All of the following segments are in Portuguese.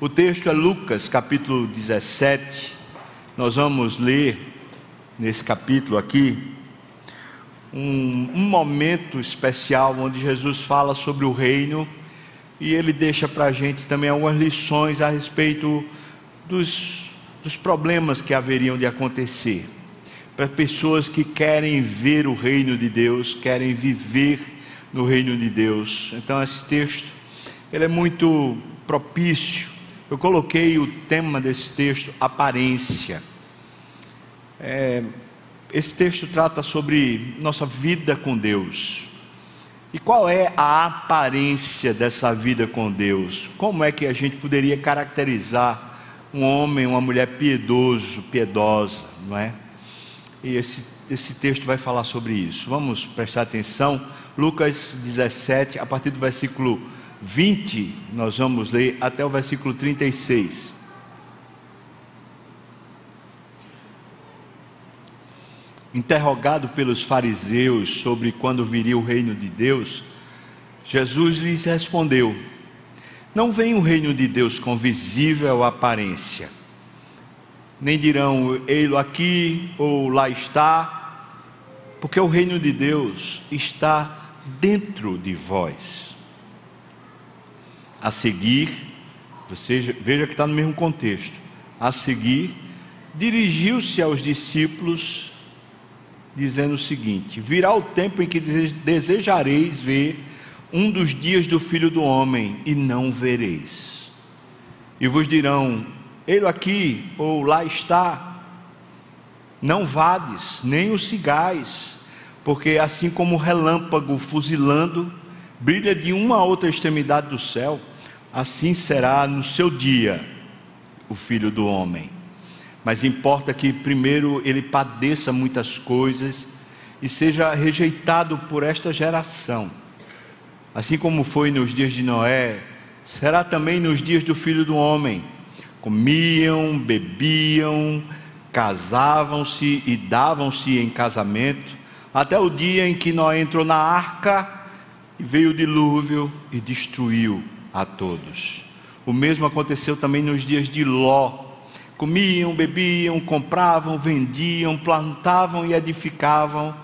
O texto é Lucas, capítulo 17. Nós vamos ler nesse capítulo aqui um, um momento especial onde Jesus fala sobre o reino e ele deixa para a gente também algumas lições a respeito dos, dos problemas que haveriam de acontecer para pessoas que querem ver o reino de Deus, querem viver no reino de Deus. Então esse texto ele é muito propício eu coloquei o tema desse texto, aparência. É, esse texto trata sobre nossa vida com Deus. E qual é a aparência dessa vida com Deus? Como é que a gente poderia caracterizar um homem, uma mulher piedoso, piedosa, não é? E esse, esse texto vai falar sobre isso. Vamos prestar atenção. Lucas 17, a partir do versículo 20, nós vamos ler até o versículo 36. Interrogado pelos fariseus sobre quando viria o reino de Deus, Jesus lhes respondeu: Não vem o reino de Deus com visível aparência, nem dirão, ei-lo aqui ou lá está, porque o reino de Deus está dentro de vós. A seguir, você veja que está no mesmo contexto. A seguir, dirigiu-se aos discípulos, dizendo o seguinte: Virá o tempo em que desejareis ver um dos dias do filho do homem, e não vereis. E vos dirão: Ele aqui ou lá está. Não vades, nem o cigais, porque assim como o relâmpago fuzilando, brilha de uma a outra extremidade do céu, assim será no seu dia o filho do homem. Mas importa que primeiro ele padeça muitas coisas e seja rejeitado por esta geração. Assim como foi nos dias de Noé, será também nos dias do filho do homem. Comiam, bebiam, casavam-se e davam-se em casamento, até o dia em que Noé entrou na arca e veio o dilúvio e destruiu a todos. O mesmo aconteceu também nos dias de Ló. Comiam, bebiam, compravam, vendiam, plantavam e edificavam,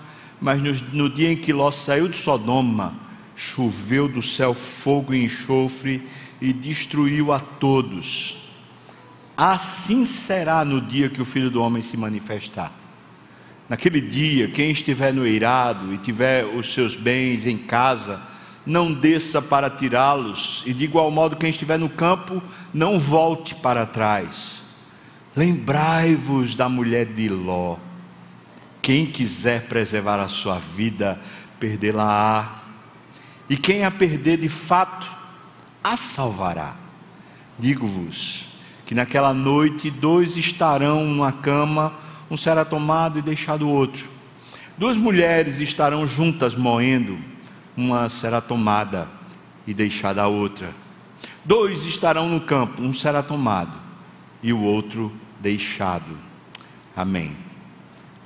mas no, no dia em que Ló saiu de Sodoma, choveu do céu fogo e enxofre e destruiu a todos. Assim será no dia que o Filho do Homem se manifestar. Naquele dia, quem estiver no eirado e tiver os seus bens em casa, não desça para tirá-los, e de igual modo, quem estiver no campo, não volte para trás. Lembrai-vos da mulher de Ló. Quem quiser preservar a sua vida, perdê-la-á. E quem a perder de fato, a salvará. Digo-vos que naquela noite dois estarão numa cama um será tomado e deixado o outro. Duas mulheres estarão juntas moendo, uma será tomada e deixada a outra. Dois estarão no campo, um será tomado e o outro deixado. Amém.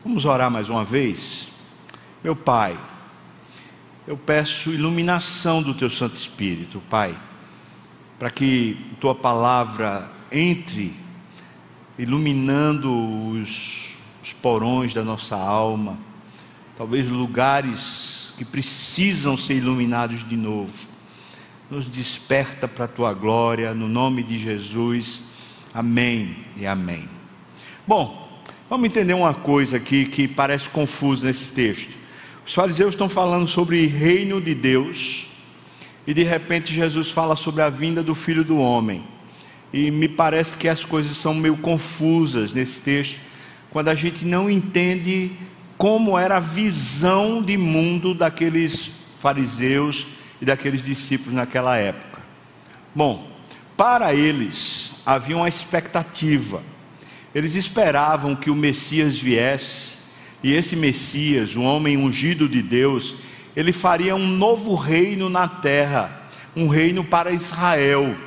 Vamos orar mais uma vez? Meu Pai, eu peço iluminação do Teu Santo Espírito, Pai, para que Tua palavra entre iluminando os os porões da nossa alma, talvez lugares que precisam ser iluminados de novo. Nos desperta para a tua glória, no nome de Jesus. Amém e amém. Bom, vamos entender uma coisa aqui que parece confusa nesse texto. Os fariseus estão falando sobre reino de Deus, e de repente Jesus fala sobre a vinda do filho do homem. E me parece que as coisas são meio confusas nesse texto, quando a gente não entende como era a visão de mundo daqueles fariseus e daqueles discípulos naquela época. Bom, para eles havia uma expectativa. Eles esperavam que o Messias viesse, e esse Messias, o homem ungido de Deus, ele faria um novo reino na terra, um reino para Israel.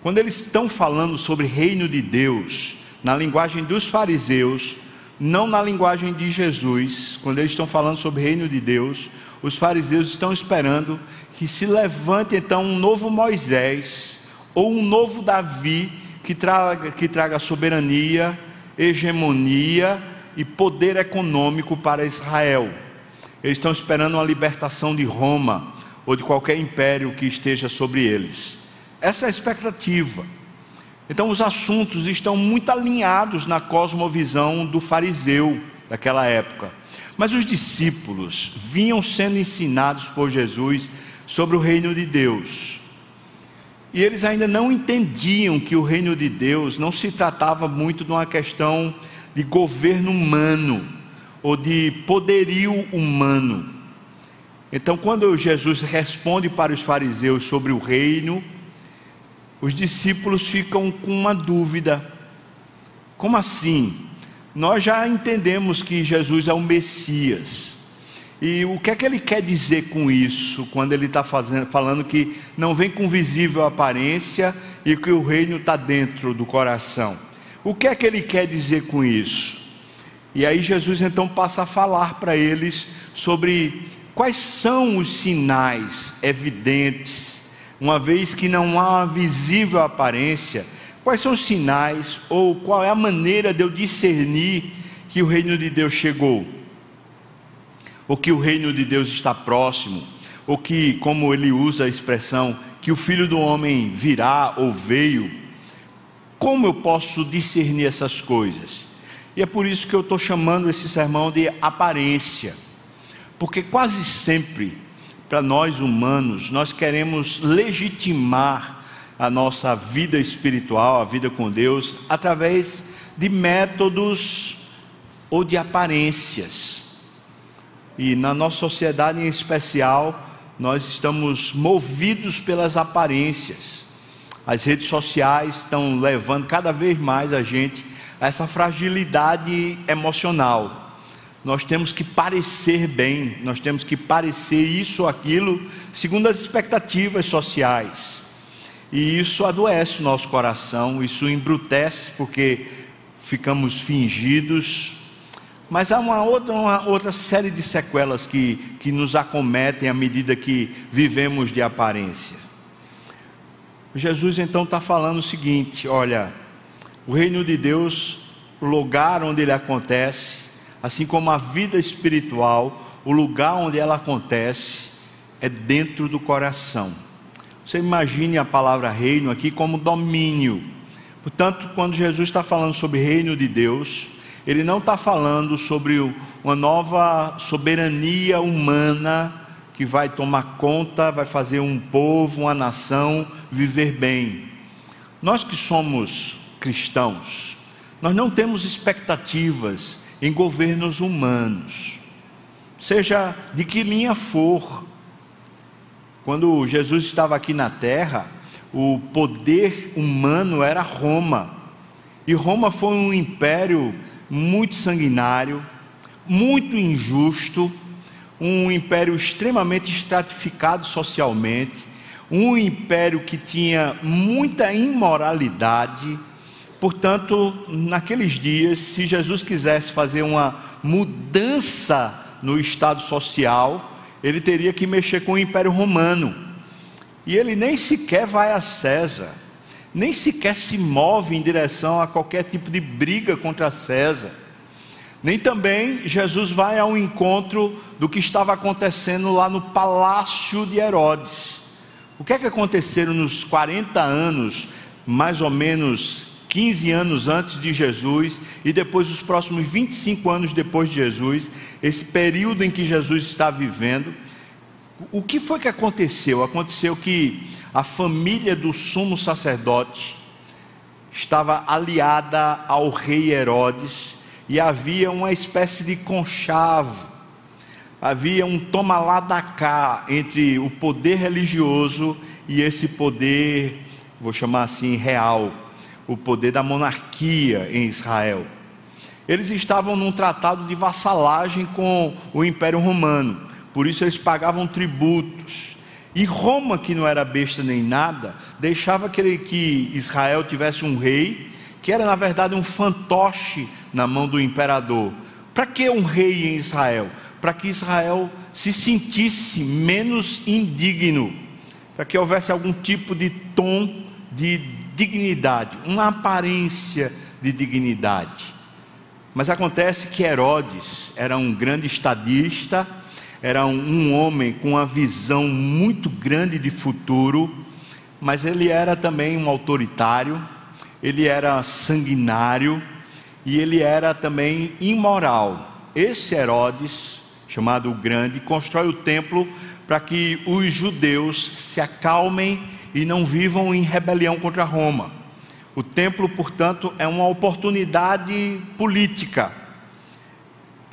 Quando eles estão falando sobre reino de Deus, na linguagem dos fariseus, não na linguagem de Jesus, quando eles estão falando sobre o reino de Deus, os fariseus estão esperando que se levante então um novo Moisés, ou um novo Davi que traga, que traga soberania, hegemonia e poder econômico para Israel. Eles estão esperando uma libertação de Roma ou de qualquer império que esteja sobre eles. Essa é a expectativa. Então, os assuntos estão muito alinhados na cosmovisão do fariseu daquela época. Mas os discípulos vinham sendo ensinados por Jesus sobre o reino de Deus. E eles ainda não entendiam que o reino de Deus não se tratava muito de uma questão de governo humano ou de poderio humano. Então, quando Jesus responde para os fariseus sobre o reino, os discípulos ficam com uma dúvida: como assim? Nós já entendemos que Jesus é o Messias. E o que é que ele quer dizer com isso, quando ele está falando que não vem com visível aparência e que o reino está dentro do coração? O que é que ele quer dizer com isso? E aí Jesus então passa a falar para eles sobre Quais são os sinais evidentes, uma vez que não há uma visível aparência? Quais são os sinais ou qual é a maneira de eu discernir que o reino de Deus chegou? Ou que o reino de Deus está próximo? Ou que, como ele usa a expressão, que o filho do homem virá ou veio? Como eu posso discernir essas coisas? E é por isso que eu estou chamando esse sermão de aparência. Porque quase sempre, para nós humanos, nós queremos legitimar a nossa vida espiritual, a vida com Deus, através de métodos ou de aparências. E na nossa sociedade em especial, nós estamos movidos pelas aparências. As redes sociais estão levando cada vez mais a gente a essa fragilidade emocional nós temos que parecer bem, nós temos que parecer isso ou aquilo, segundo as expectativas sociais. E isso adoece o nosso coração, isso embrutece, porque ficamos fingidos. Mas há uma outra, uma outra série de sequelas que, que nos acometem à medida que vivemos de aparência. Jesus então está falando o seguinte: olha, o reino de Deus, o lugar onde ele acontece, assim como a vida espiritual, o lugar onde ela acontece é dentro do coração. Você imagine a palavra reino aqui como domínio. Portanto, quando Jesus está falando sobre reino de Deus, ele não está falando sobre uma nova soberania humana que vai tomar conta, vai fazer um povo, uma nação viver bem. Nós que somos cristãos, nós não temos expectativas em governos humanos, seja de que linha for. Quando Jesus estava aqui na terra, o poder humano era Roma, e Roma foi um império muito sanguinário, muito injusto, um império extremamente estratificado socialmente, um império que tinha muita imoralidade Portanto, naqueles dias, se Jesus quisesse fazer uma mudança no estado social, ele teria que mexer com o Império Romano. E ele nem sequer vai a César, nem sequer se move em direção a qualquer tipo de briga contra César. Nem também Jesus vai ao encontro do que estava acontecendo lá no palácio de Herodes. O que é que aconteceram nos 40 anos, mais ou menos 15 anos antes de Jesus e depois os próximos 25 anos depois de Jesus, esse período em que Jesus está vivendo, o que foi que aconteceu? Aconteceu que a família do sumo sacerdote estava aliada ao rei Herodes e havia uma espécie de conchavo, havia um toma lá da cá entre o poder religioso e esse poder, vou chamar assim, real o poder da monarquia em Israel. Eles estavam num tratado de vassalagem com o Império Romano, por isso eles pagavam tributos. E Roma, que não era besta nem nada, deixava que, Israel tivesse um rei, que era na verdade um fantoche na mão do imperador. Para que um rei em Israel? Para que Israel se sentisse menos indigno, para que houvesse algum tipo de tom de dignidade, uma aparência de dignidade. Mas acontece que Herodes era um grande estadista, era um, homem com uma visão muito grande de futuro, mas ele era também um autoritário, ele era sanguinário e ele era também imoral. Esse Herodes, chamado o Grande, constrói o templo para que os judeus se acalmem e não vivam em rebelião contra Roma. O templo, portanto, é uma oportunidade política.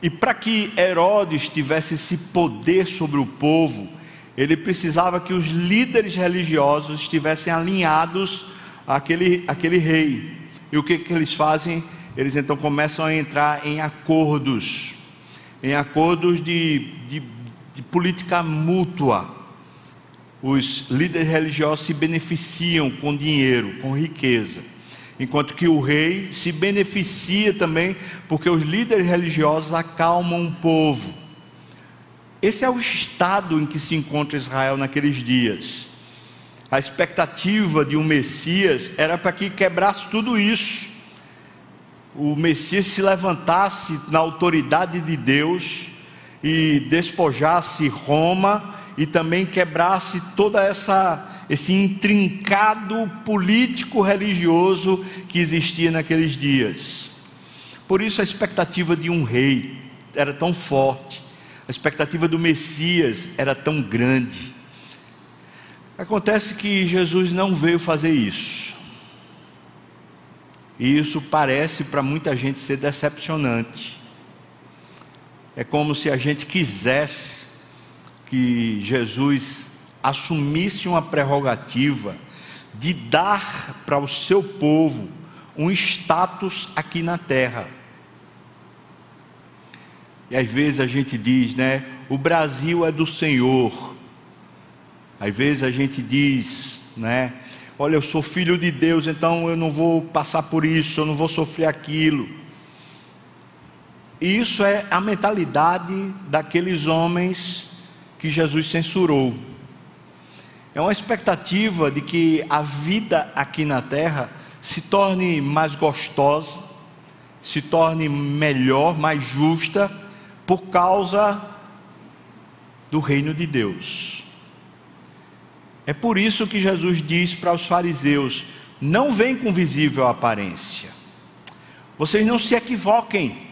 E para que Herodes tivesse esse poder sobre o povo, ele precisava que os líderes religiosos estivessem alinhados àquele, àquele rei. E o que, que eles fazem? Eles então começam a entrar em acordos, em acordos de, de, de política mútua. Os líderes religiosos se beneficiam com dinheiro, com riqueza enquanto que o rei se beneficia também, porque os líderes religiosos acalmam o povo. Esse é o estado em que se encontra Israel naqueles dias. A expectativa de um Messias era para que quebrasse tudo isso. O Messias se levantasse na autoridade de Deus e despojasse Roma e também quebrasse toda essa esse intrincado político religioso que existia naqueles dias. Por isso a expectativa de um rei era tão forte, a expectativa do Messias era tão grande. Acontece que Jesus não veio fazer isso. E isso parece para muita gente ser decepcionante. É como se a gente quisesse que Jesus assumisse uma prerrogativa de dar para o seu povo um status aqui na terra. E às vezes a gente diz, né? O Brasil é do Senhor. Às vezes a gente diz, né? Olha, eu sou filho de Deus, então eu não vou passar por isso, eu não vou sofrer aquilo. E isso é a mentalidade daqueles homens que Jesus censurou. É uma expectativa de que a vida aqui na terra se torne mais gostosa, se torne melhor, mais justa, por causa do reino de Deus. É por isso que Jesus diz para os fariseus: não vem com visível aparência. Vocês não se equivoquem.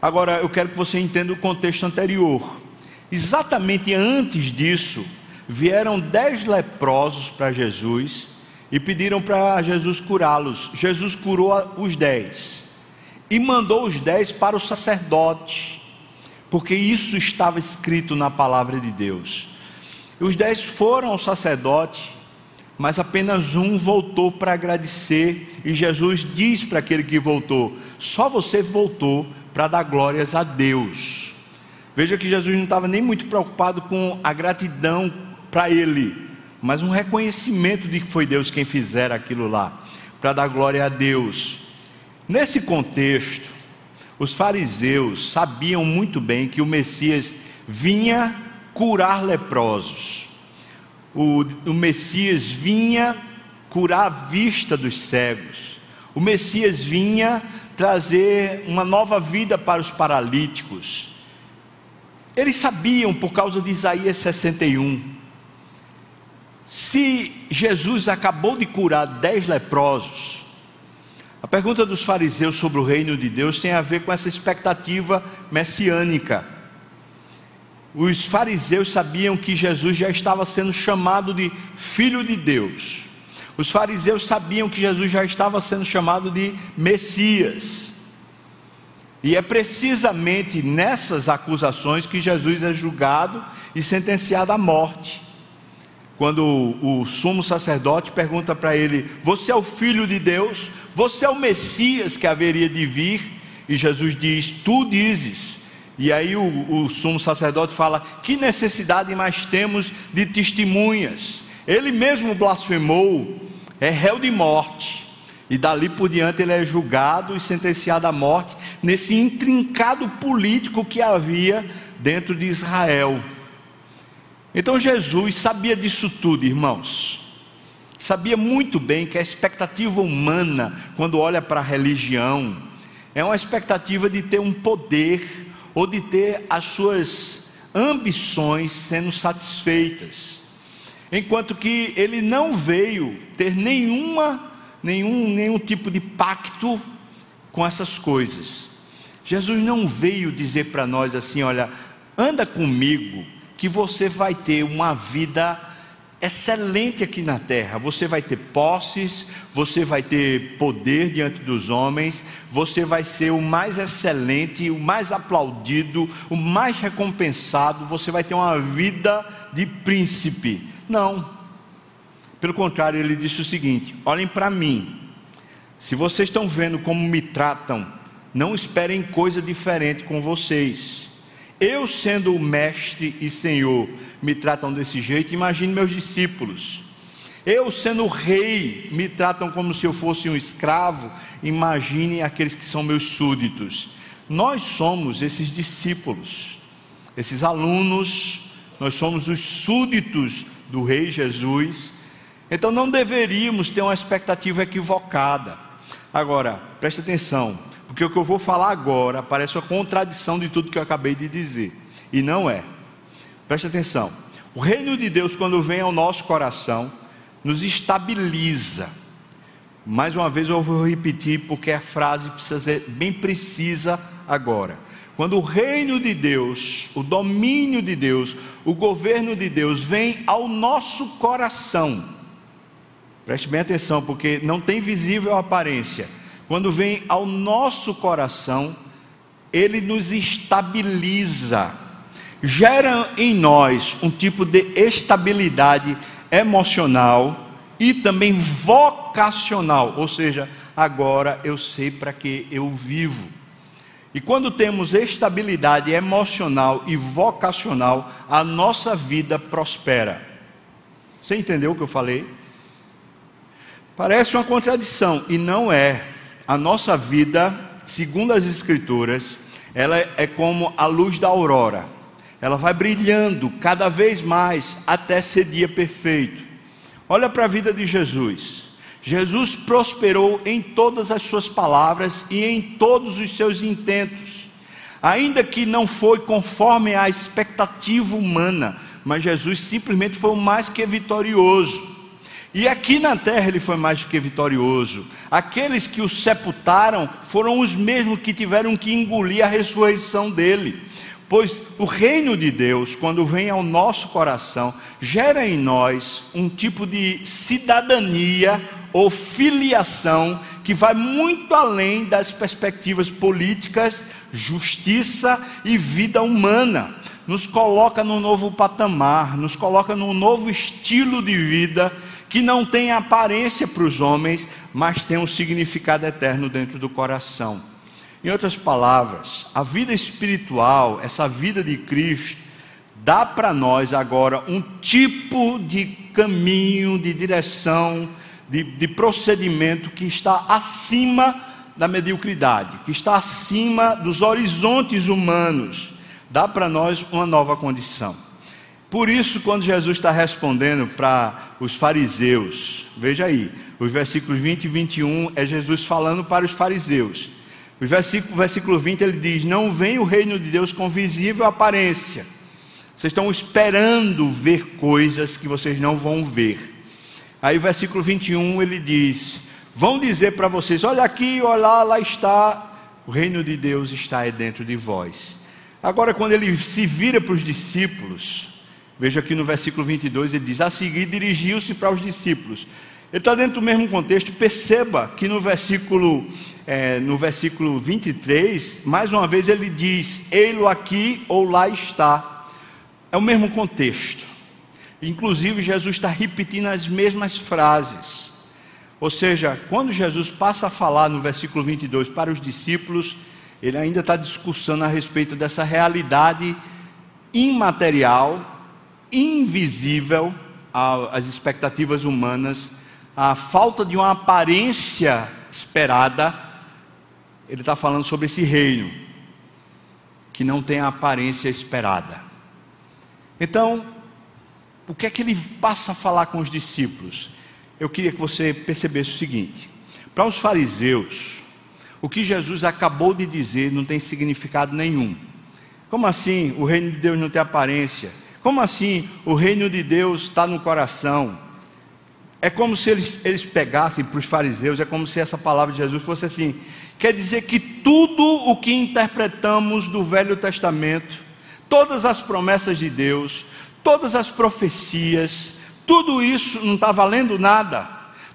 Agora eu quero que você entenda o contexto anterior. Exatamente antes disso, vieram dez leprosos para Jesus e pediram para Jesus curá-los. Jesus curou os dez e mandou os dez para o sacerdote, porque isso estava escrito na palavra de Deus. Os dez foram ao sacerdote, mas apenas um voltou para agradecer, e Jesus diz para aquele que voltou: só você voltou para dar glórias a Deus. Veja que Jesus não estava nem muito preocupado com a gratidão para ele, mas um reconhecimento de que foi Deus quem fizera aquilo lá, para dar glória a Deus. Nesse contexto, os fariseus sabiam muito bem que o Messias vinha curar leprosos, o, o Messias vinha curar a vista dos cegos, o Messias vinha trazer uma nova vida para os paralíticos. Eles sabiam por causa de Isaías 61 se Jesus acabou de curar dez leprosos, a pergunta dos fariseus sobre o reino de Deus tem a ver com essa expectativa messiânica. Os fariseus sabiam que Jesus já estava sendo chamado de Filho de Deus. Os fariseus sabiam que Jesus já estava sendo chamado de Messias. E é precisamente nessas acusações que Jesus é julgado e sentenciado à morte quando o, sumo sacerdote pergunta para ele: Você é o filho de Deus? Você é o Messias que haveria de vir? E Jesus diz: Tu dizes. E aí o, o sumo sacerdote fala: Que necessidade mais temos de testemunhas? Ele mesmo blasfemou, é réu de morte. E dali por diante ele é julgado e sentenciado à morte, nesse intrincado político que havia dentro de Israel. Então Jesus sabia disso tudo, irmãos. sabia muito bem que a expectativa humana, quando olha para a religião, é uma expectativa de ter um poder ou de ter as suas ambições sendo satisfeitas. Enquanto que ele não veio ter nenhuma, nenhum, nenhum tipo de pacto com essas coisas. Jesus não veio dizer para nós assim: olha, anda comigo, que você vai ter uma vida excelente aqui na terra. Você vai ter posses, você vai ter poder diante dos homens, você vai ser o mais excelente, o mais aplaudido, o mais recompensado, você vai ter uma vida de príncipe. Não. Pelo contrário, ele disse o seguinte: olhem para mim. Se vocês estão vendo como me tratam, não esperem coisa diferente com vocês. Eu, sendo o mestre e senhor, me tratam desse jeito, imagine meus discípulos. Eu, sendo o rei, me tratam como se eu fosse um escravo, imagine aqueles que são meus súditos. Nós somos esses discípulos, esses alunos, nós somos os súditos do Rei Jesus. Então não deveríamos ter uma expectativa equivocada. Agora, preste atenção, porque o que eu vou falar agora parece uma contradição de tudo que eu acabei de dizer. E não é. Preste atenção. O reino de Deus, quando vem ao nosso coração, nos estabiliza. Mais uma vez eu vou repetir, porque a frase precisa ser bem precisa agora. Quando o reino de Deus, o domínio de Deus, o governo de Deus vem ao nosso coração, preste bem atenção, porque não tem visível aparência quando vem ao nosso coração, ele nos estabiliza, gera em nós um tipo de estabilidade emocional e também vocacional, ou seja, agora eu sei para que eu vivo. E quando temos estabilidade emocional e vocacional, a nossa vida prospera. Você entendeu o que eu falei? Parece uma contradição, e não é a nossa vida, segundo as Escrituras, ela é como a luz da aurora. Ela vai brilhando cada vez mais até ser dia perfeito. Olha para a vida de Jesus. Jesus prosperou em todas as suas palavras e em todos os seus intentos. Ainda que não foi conforme a expectativa humana, mas Jesus simplesmente foi o mais que vitorioso. E aqui na terra ele foi mais que vitorioso. Aqueles que o sepultaram foram os mesmos que tiveram que engolir a ressurreição dele. Pois o reino de Deus, quando vem ao nosso coração, gera em nós um tipo de cidadania ou filiação que vai muito além das perspectivas políticas, justiça e vida humana. Nos coloca num novo patamar, nos coloca num novo estilo de vida que não tem aparência para os homens, mas tem um significado eterno dentro do coração. Em outras palavras, a vida espiritual, essa vida de Cristo, dá para nós agora um tipo de caminho, de direção, de, de procedimento que está acima da mediocridade, que está acima dos horizontes humanos, dá para nós uma nova condição. Por isso, quando Jesus está respondendo para os fariseus, veja aí, os versículos 20 e 21 é Jesus falando para os fariseus. O versículo, versículo 20 ele diz: Não vem o reino de Deus com visível aparência. Vocês estão esperando ver coisas que vocês não vão ver. Aí o versículo 21 ele diz: Vão dizer para vocês: Olha aqui, olha lá, lá está, o reino de Deus está dentro de vós. Agora, quando ele se vira para os discípulos, Veja aqui no versículo 22, ele diz: A seguir dirigiu-se para os discípulos. Ele está dentro do mesmo contexto. Perceba que no versículo, é, no versículo 23, mais uma vez ele diz: Ei-lo aqui ou lá está. É o mesmo contexto. Inclusive, Jesus está repetindo as mesmas frases. Ou seja, quando Jesus passa a falar no versículo 22 para os discípulos, ele ainda está discussando a respeito dessa realidade imaterial invisível às expectativas humanas, a falta de uma aparência esperada, ele está falando sobre esse reino, que não tem a aparência esperada. Então, o que é que ele passa a falar com os discípulos? eu queria que você percebesse o seguinte: para os fariseus, o que Jesus acabou de dizer não tem significado nenhum. Como assim o reino de Deus não tem aparência? Como assim o reino de Deus está no coração? É como se eles, eles pegassem para os fariseus, é como se essa palavra de Jesus fosse assim: quer dizer que tudo o que interpretamos do Velho Testamento, todas as promessas de Deus, todas as profecias, tudo isso não está valendo nada.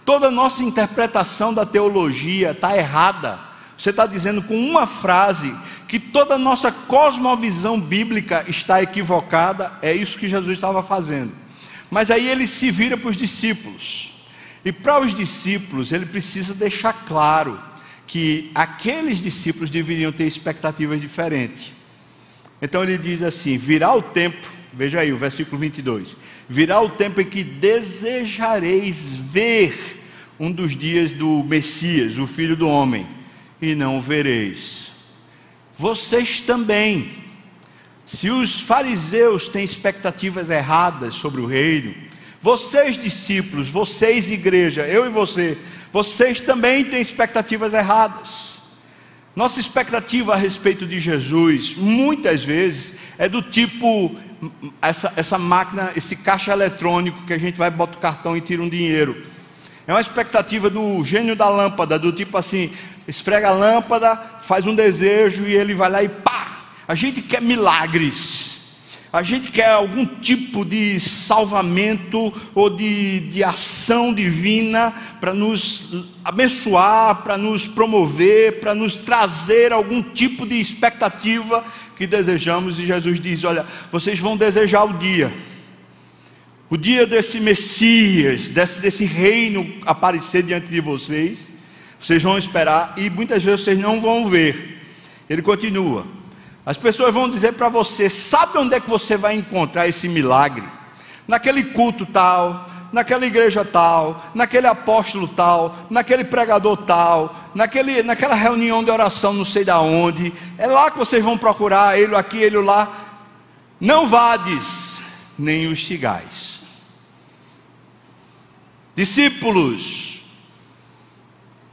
Toda a nossa interpretação da teologia está errada. Você está dizendo com uma frase que toda a nossa cosmovisão bíblica está equivocada. É isso que Jesus estava fazendo. Mas aí ele se vira para os discípulos. E para os discípulos, ele precisa deixar claro que aqueles discípulos deveriam ter expectativas diferentes. Então ele diz assim: virá o tempo, veja aí o versículo 22 virá o tempo em que desejareis ver um dos dias do Messias, o Filho do Homem, e não o vereis. Vocês também, se os fariseus têm expectativas erradas sobre o reino, vocês discípulos, vocês igreja, eu e você, vocês também têm expectativas erradas. Nossa expectativa a respeito de Jesus, muitas vezes, é do tipo essa, essa máquina, esse caixa eletrônico que a gente vai, bota o cartão e tira um dinheiro. É uma expectativa do gênio da lâmpada, do tipo assim, esfrega a lâmpada, faz um desejo e ele vai lá e pá! A gente quer milagres. A gente quer algum tipo de salvamento ou de, de ação divina para nos abençoar, para nos promover, para nos trazer algum tipo de expectativa que desejamos. E Jesus diz: Olha, vocês vão desejar o dia, o dia desse Messias, desse, desse reino aparecer diante de vocês. Vocês vão esperar e muitas vezes vocês não vão ver. Ele continua. As pessoas vão dizer para você: sabe onde é que você vai encontrar esse milagre? Naquele culto tal, naquela igreja tal, naquele apóstolo tal, naquele pregador tal, naquele, naquela reunião de oração não sei da onde. É lá que vocês vão procurar ele aqui, ele lá. Não vades, nem os sigais. Discípulos,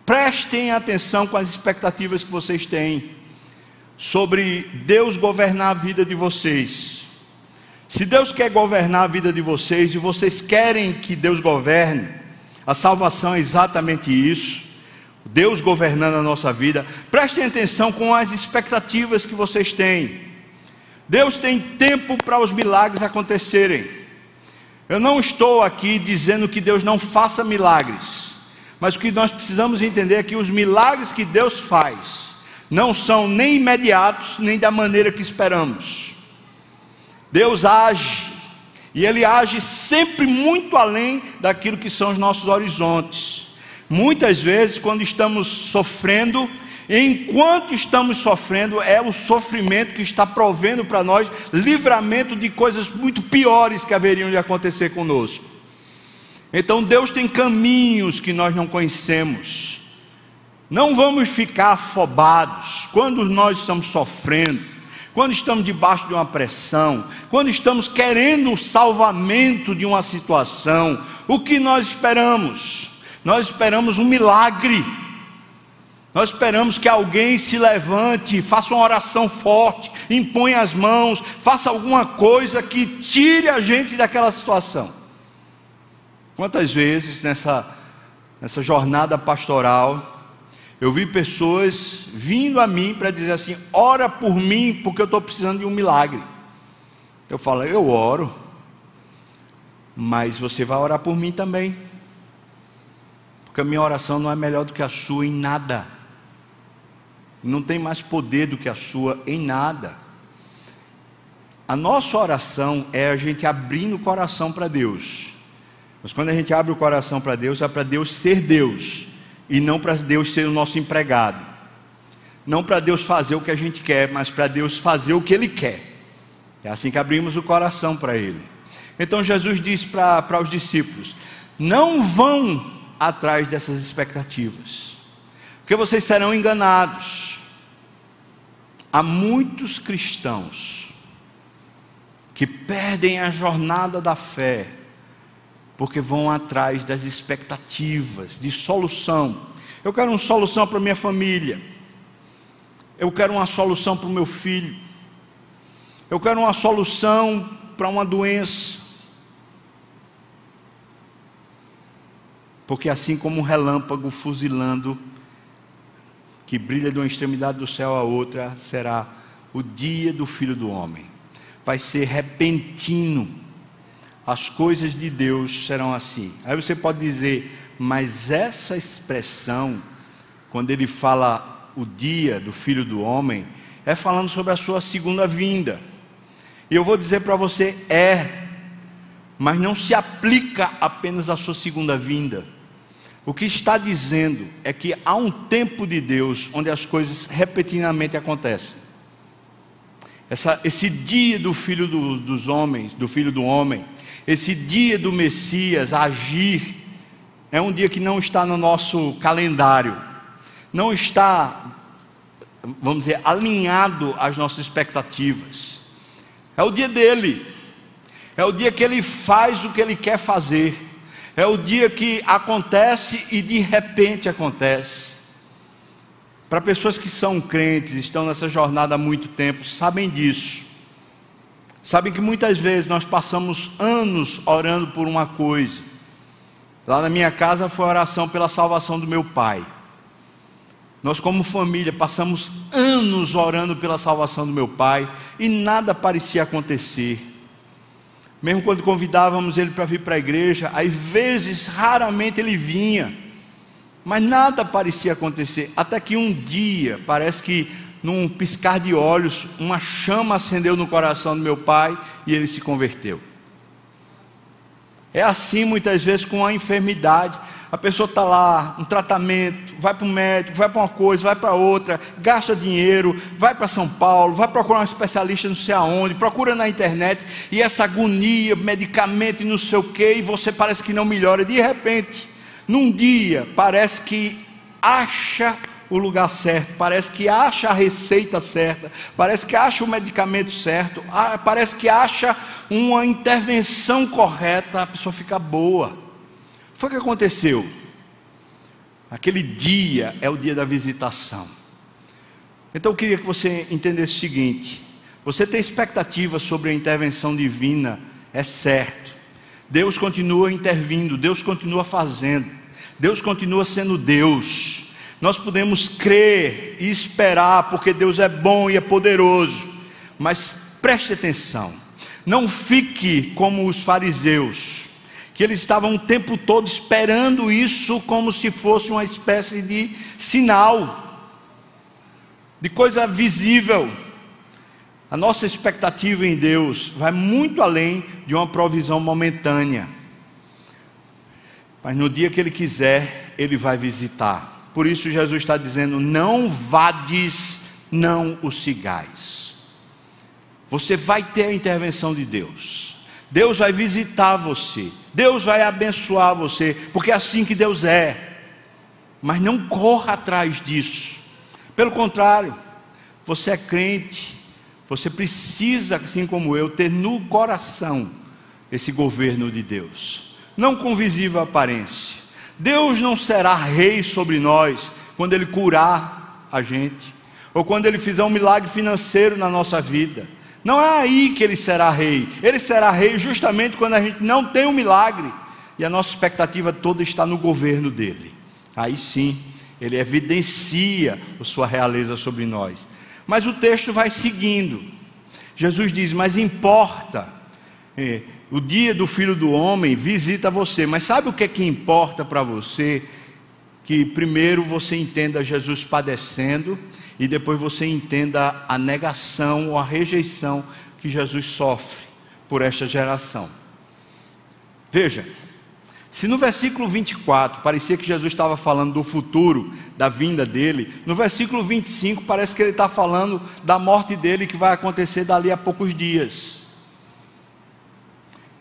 prestem atenção com as expectativas que vocês têm sobre Deus governar a vida de vocês. Se Deus quer governar a vida de vocês e vocês querem que Deus governe, a salvação é exatamente isso. Deus governando a nossa vida. Prestem atenção com as expectativas que vocês têm. Deus tem tempo para os milagres acontecerem. Eu não estou aqui dizendo que Deus não faça milagres, mas o que nós precisamos entender é que os milagres que Deus faz, não são nem imediatos, nem da maneira que esperamos. Deus age, e Ele age sempre muito além daquilo que são os nossos horizontes. Muitas vezes, quando estamos sofrendo, enquanto estamos sofrendo, é o sofrimento que está provendo para nós livramento de coisas muito piores que haveriam de acontecer conosco. Então, Deus tem caminhos que nós não conhecemos. Não vamos ficar afobados quando nós estamos sofrendo, quando estamos debaixo de uma pressão, quando estamos querendo o salvamento de uma situação. O que nós esperamos? Nós esperamos um milagre. Nós esperamos que alguém se levante, faça uma oração forte, imponha as mãos, faça alguma coisa que tire a gente daquela situação. Quantas vezes nessa, nessa jornada pastoral, eu vi pessoas vindo a mim para dizer assim: ora por mim, porque eu estou precisando de um milagre. Eu falo, eu oro, mas você vai orar por mim também, porque a minha oração não é melhor do que a sua em nada, não tem mais poder do que a sua em nada. A nossa oração é a gente abrindo o coração para Deus, mas quando a gente abre o coração para Deus, é para Deus ser Deus e não para Deus ser o nosso empregado. Não para Deus fazer o que a gente quer, mas para Deus fazer o que Ele quer. É assim que abrimos o coração para Ele. Então Jesus disse para os discípulos: Não vão atrás dessas expectativas, porque vocês serão enganados. Há muitos cristãos que perdem a jornada da fé porque vão atrás das expectativas de solução. Eu quero uma solução para minha família. Eu quero uma solução para o meu filho. Eu quero uma solução para uma doença. Porque assim como um relâmpago fuzilando, que brilha de uma extremidade do céu à outra, será o dia do filho do homem. Vai ser repentino. As coisas de Deus serão assim. Aí você pode dizer, mas essa expressão, quando ele fala o dia do filho do homem, é falando sobre a sua segunda vinda. E eu vou dizer para você: é, mas não se aplica apenas à sua segunda vinda. O que está dizendo é que há um tempo de Deus onde as coisas repetidamente acontecem. Essa, esse dia do filho do, dos homens, do filho do homem, esse dia do Messias agir, é um dia que não está no nosso calendário, não está, vamos dizer, alinhado às nossas expectativas. É o dia dele, é o dia que ele faz o que ele quer fazer, é o dia que acontece e de repente acontece. Para pessoas que são crentes, estão nessa jornada há muito tempo, sabem disso. Sabem que muitas vezes nós passamos anos orando por uma coisa. Lá na minha casa foi a oração pela salvação do meu pai. Nós, como família, passamos anos orando pela salvação do meu pai e nada parecia acontecer. Mesmo quando convidávamos ele para vir para a igreja, às vezes, raramente ele vinha, mas nada parecia acontecer. Até que um dia, parece que num piscar de olhos, uma chama acendeu no coração do meu pai e ele se converteu. É assim muitas vezes com a enfermidade. A pessoa está lá, um tratamento, vai para um médico, vai para uma coisa, vai para outra, gasta dinheiro, vai para São Paulo, vai procurar um especialista não sei aonde, procura na internet, e essa agonia, medicamento e não sei o que, e você parece que não melhora. De repente, num dia, parece que acha o lugar certo, parece que acha a receita certa, parece que acha o medicamento certo, parece que acha uma intervenção correta, a pessoa fica boa. Foi o que aconteceu. Aquele dia é o dia da visitação. Então eu queria que você entendesse o seguinte: você tem expectativa sobre a intervenção divina, é certo. Deus continua intervindo, Deus continua fazendo, Deus continua sendo Deus nós podemos crer e esperar, porque Deus é bom e é poderoso, mas preste atenção, não fique como os fariseus, que eles estavam o tempo todo esperando isso como se fosse uma espécie de sinal, de coisa visível. A nossa expectativa em Deus vai muito além de uma provisão momentânea. Mas no dia que Ele quiser, Ele vai visitar. Por isso Jesus está dizendo: não vades, não o sigais. Você vai ter a intervenção de Deus. Deus vai visitar você. Deus vai abençoar você, porque é assim que Deus é. Mas não corra atrás disso. Pelo contrário, você é crente, você precisa, assim como eu, ter no coração esse governo de Deus, não com visível aparência, Deus não será rei sobre nós quando Ele curar a gente, ou quando Ele fizer um milagre financeiro na nossa vida. Não é aí que Ele será rei. Ele será rei justamente quando a gente não tem um milagre e a nossa expectativa toda está no governo dele. Aí sim, Ele evidencia a sua realeza sobre nós. Mas o texto vai seguindo. Jesus diz: Mas importa. É, o dia do filho do homem visita você, mas sabe o que é que importa para você? Que primeiro você entenda Jesus padecendo e depois você entenda a negação ou a rejeição que Jesus sofre por esta geração. Veja, se no versículo 24 parecia que Jesus estava falando do futuro, da vinda dele, no versículo 25 parece que ele está falando da morte dele que vai acontecer dali a poucos dias.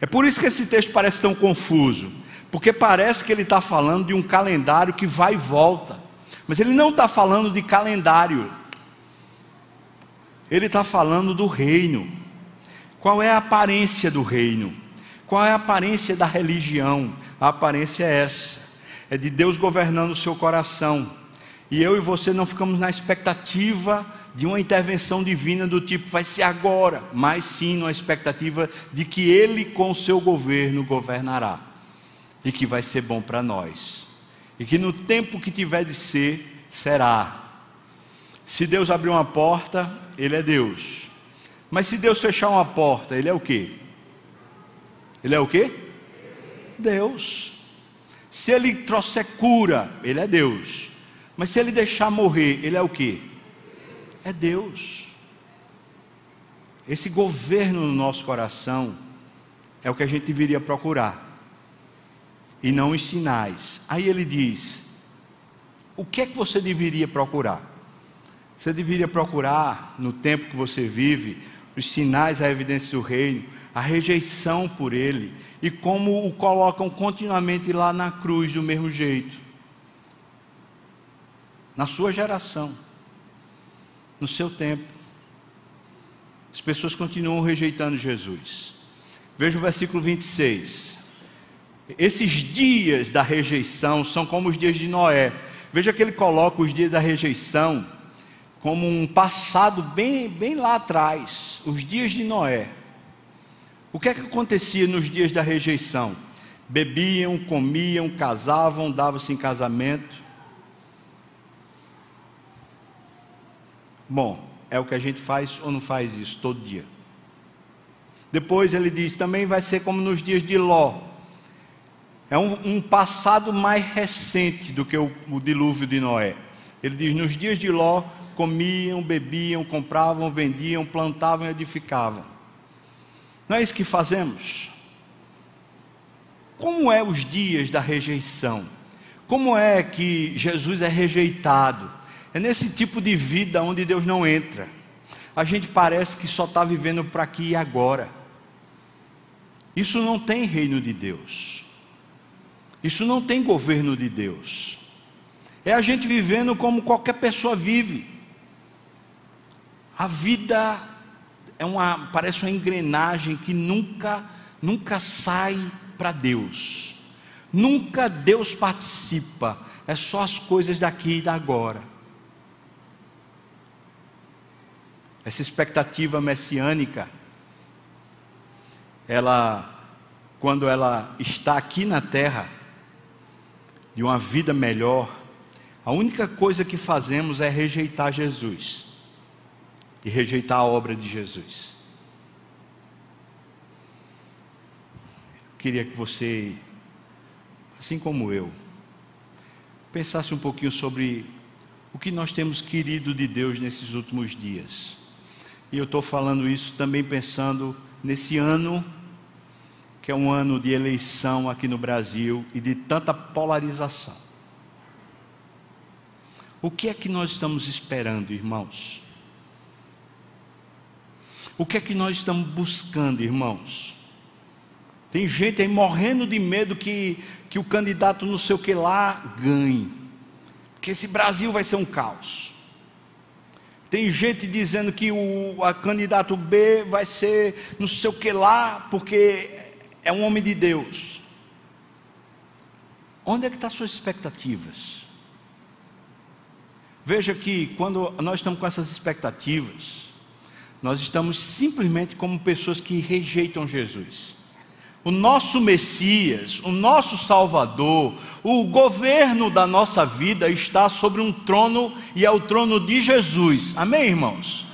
É por isso que esse texto parece tão confuso, porque parece que ele está falando de um calendário que vai e volta, mas ele não está falando de calendário, ele está falando do reino. Qual é a aparência do reino? Qual é a aparência da religião? A aparência é essa: é de Deus governando o seu coração. E eu e você não ficamos na expectativa de uma intervenção divina do tipo vai ser agora, mas sim na expectativa de que Ele com o seu governo governará e que vai ser bom para nós e que no tempo que tiver de ser será. Se Deus abrir uma porta, Ele é Deus. Mas se Deus fechar uma porta, Ele é o quê? Ele é o quê? Deus. Se Ele trouxer cura, Ele é Deus. Mas se Ele deixar morrer, Ele é o quê? É Deus. Esse governo no nosso coração é o que a gente deveria procurar. E não os sinais. Aí ele diz: o que é que você deveria procurar? Você deveria procurar, no tempo que você vive, os sinais, a evidência do reino, a rejeição por ele, e como o colocam continuamente lá na cruz do mesmo jeito. Na sua geração, no seu tempo, as pessoas continuam rejeitando Jesus. Veja o versículo 26. Esses dias da rejeição são como os dias de Noé. Veja que ele coloca os dias da rejeição como um passado bem, bem lá atrás, os dias de Noé. O que é que acontecia nos dias da rejeição? Bebiam, comiam, casavam, davam-se em casamento. Bom, é o que a gente faz ou não faz isso todo dia? Depois ele diz: também vai ser como nos dias de Ló. É um, um passado mais recente do que o, o dilúvio de Noé. Ele diz: nos dias de Ló, comiam, bebiam, compravam, vendiam, plantavam e edificavam. Não é isso que fazemos? Como é os dias da rejeição? Como é que Jesus é rejeitado? É nesse tipo de vida onde Deus não entra. A gente parece que só está vivendo para aqui e agora. Isso não tem reino de Deus. Isso não tem governo de Deus. É a gente vivendo como qualquer pessoa vive. A vida é uma, parece uma engrenagem que nunca, nunca sai para Deus. Nunca Deus participa. É só as coisas daqui e da agora. Essa expectativa messiânica, ela, quando ela está aqui na terra, de uma vida melhor, a única coisa que fazemos é rejeitar Jesus e rejeitar a obra de Jesus. Eu queria que você, assim como eu, pensasse um pouquinho sobre o que nós temos querido de Deus nesses últimos dias. E eu estou falando isso também pensando nesse ano, que é um ano de eleição aqui no Brasil e de tanta polarização. O que é que nós estamos esperando, irmãos? O que é que nós estamos buscando, irmãos? Tem gente aí morrendo de medo que, que o candidato não sei o que lá ganhe. Que esse Brasil vai ser um caos. Tem gente dizendo que o a candidato B vai ser não sei o que lá, porque é um homem de Deus. Onde é que estão tá suas expectativas? Veja que quando nós estamos com essas expectativas, nós estamos simplesmente como pessoas que rejeitam Jesus. O nosso Messias, o nosso Salvador, o governo da nossa vida está sobre um trono e é o trono de Jesus. Amém, irmãos?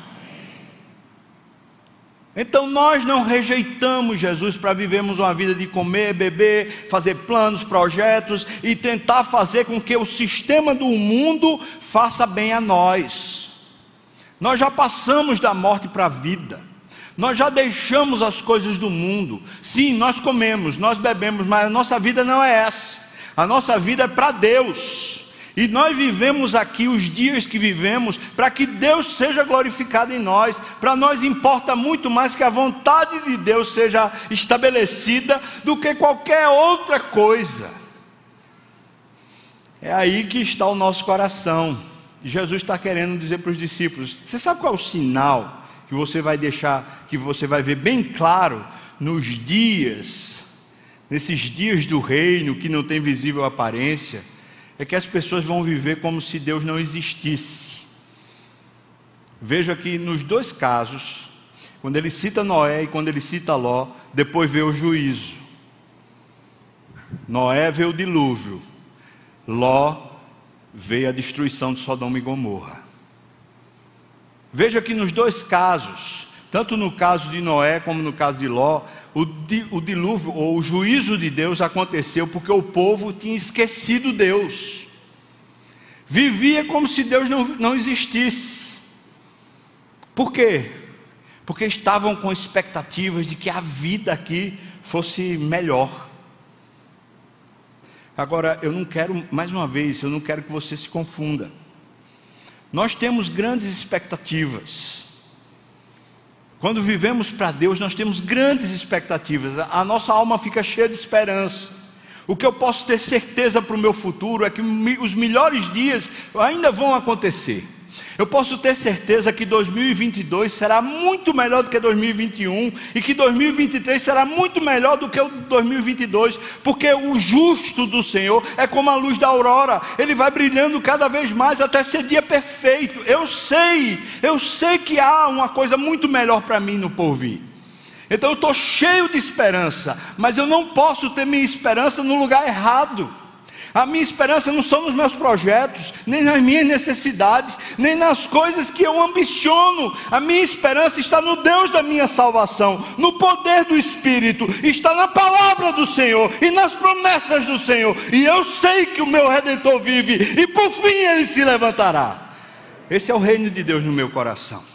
Então nós não rejeitamos Jesus para vivermos uma vida de comer, beber, fazer planos, projetos e tentar fazer com que o sistema do mundo faça bem a nós. Nós já passamos da morte para a vida. Nós já deixamos as coisas do mundo. Sim, nós comemos, nós bebemos, mas a nossa vida não é essa. A nossa vida é para Deus. E nós vivemos aqui os dias que vivemos para que Deus seja glorificado em nós. Para nós importa muito mais que a vontade de Deus seja estabelecida do que qualquer outra coisa. É aí que está o nosso coração. Jesus está querendo dizer para os discípulos: você sabe qual é o sinal que você vai deixar, que você vai ver bem claro nos dias, nesses dias do reino que não tem visível aparência, é que as pessoas vão viver como se Deus não existisse. Veja que nos dois casos, quando ele cita Noé e quando ele cita Ló, depois vê o juízo. Noé vê o dilúvio, Ló vê a destruição de Sodoma e Gomorra. Veja que nos dois casos, tanto no caso de Noé como no caso de Ló, o, di, o dilúvio ou o juízo de Deus aconteceu porque o povo tinha esquecido Deus, vivia como se Deus não, não existisse. Por quê? Porque estavam com expectativas de que a vida aqui fosse melhor. Agora, eu não quero, mais uma vez, eu não quero que você se confunda. Nós temos grandes expectativas. Quando vivemos para Deus, nós temos grandes expectativas. A nossa alma fica cheia de esperança. O que eu posso ter certeza para o meu futuro é que os melhores dias ainda vão acontecer. Eu posso ter certeza que 2022 será muito melhor do que 2021 e que 2023 será muito melhor do que o 2022, porque o justo do Senhor é como a luz da aurora, ele vai brilhando cada vez mais até ser dia perfeito. Eu sei, eu sei que há uma coisa muito melhor para mim no porvir. Então eu estou cheio de esperança, mas eu não posso ter minha esperança no lugar errado. A minha esperança não são nos meus projetos, nem nas minhas necessidades, nem nas coisas que eu ambiciono. A minha esperança está no Deus da minha salvação, no poder do Espírito, está na palavra do Senhor e nas promessas do Senhor. E eu sei que o meu redentor vive e por fim ele se levantará. Esse é o reino de Deus no meu coração.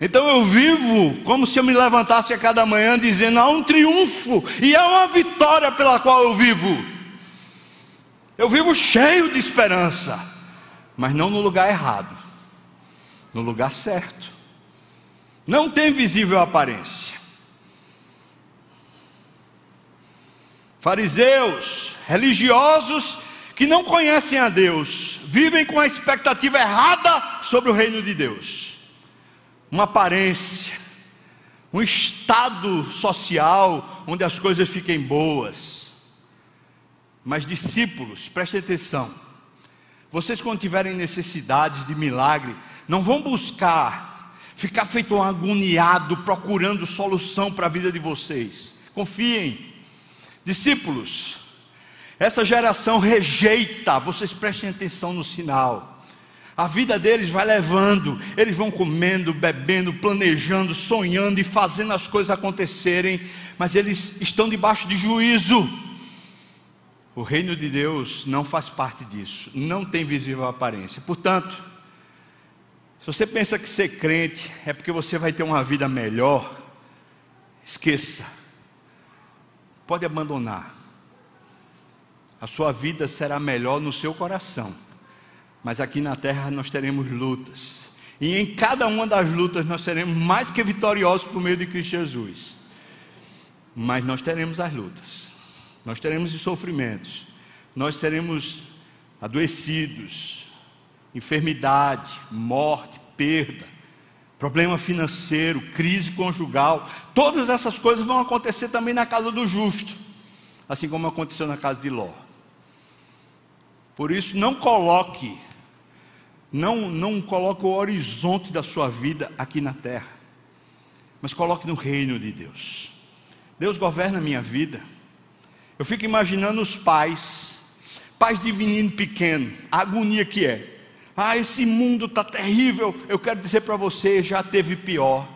Então eu vivo como se eu me levantasse a cada manhã dizendo: há um triunfo e há uma vitória pela qual eu vivo. Eu vivo cheio de esperança, mas não no lugar errado, no lugar certo. Não tem visível aparência. Fariseus, religiosos que não conhecem a Deus, vivem com a expectativa errada sobre o reino de Deus uma aparência, um estado social onde as coisas fiquem boas. Mas discípulos, prestem atenção. Vocês quando tiverem necessidades de milagre, não vão buscar ficar feito um agoniado procurando solução para a vida de vocês. Confiem. Discípulos, essa geração rejeita, vocês prestem atenção no sinal a vida deles vai levando, eles vão comendo, bebendo, planejando, sonhando e fazendo as coisas acontecerem, mas eles estão debaixo de juízo. O reino de Deus não faz parte disso, não tem visível aparência. Portanto, se você pensa que ser crente é porque você vai ter uma vida melhor, esqueça. Pode abandonar. A sua vida será melhor no seu coração mas aqui na terra nós teremos lutas. E em cada uma das lutas nós seremos mais que vitoriosos por meio de Cristo Jesus. Mas nós teremos as lutas. Nós teremos os sofrimentos. Nós seremos adoecidos, enfermidade, morte, perda, problema financeiro, crise conjugal. Todas essas coisas vão acontecer também na casa do justo, assim como aconteceu na casa de Ló. Por isso, não coloque não, não coloque o horizonte da sua vida aqui na terra, mas coloque no reino de Deus. Deus governa a minha vida. Eu fico imaginando os pais, pais de menino pequeno, a agonia que é. Ah, esse mundo está terrível. Eu quero dizer para você, já teve pior.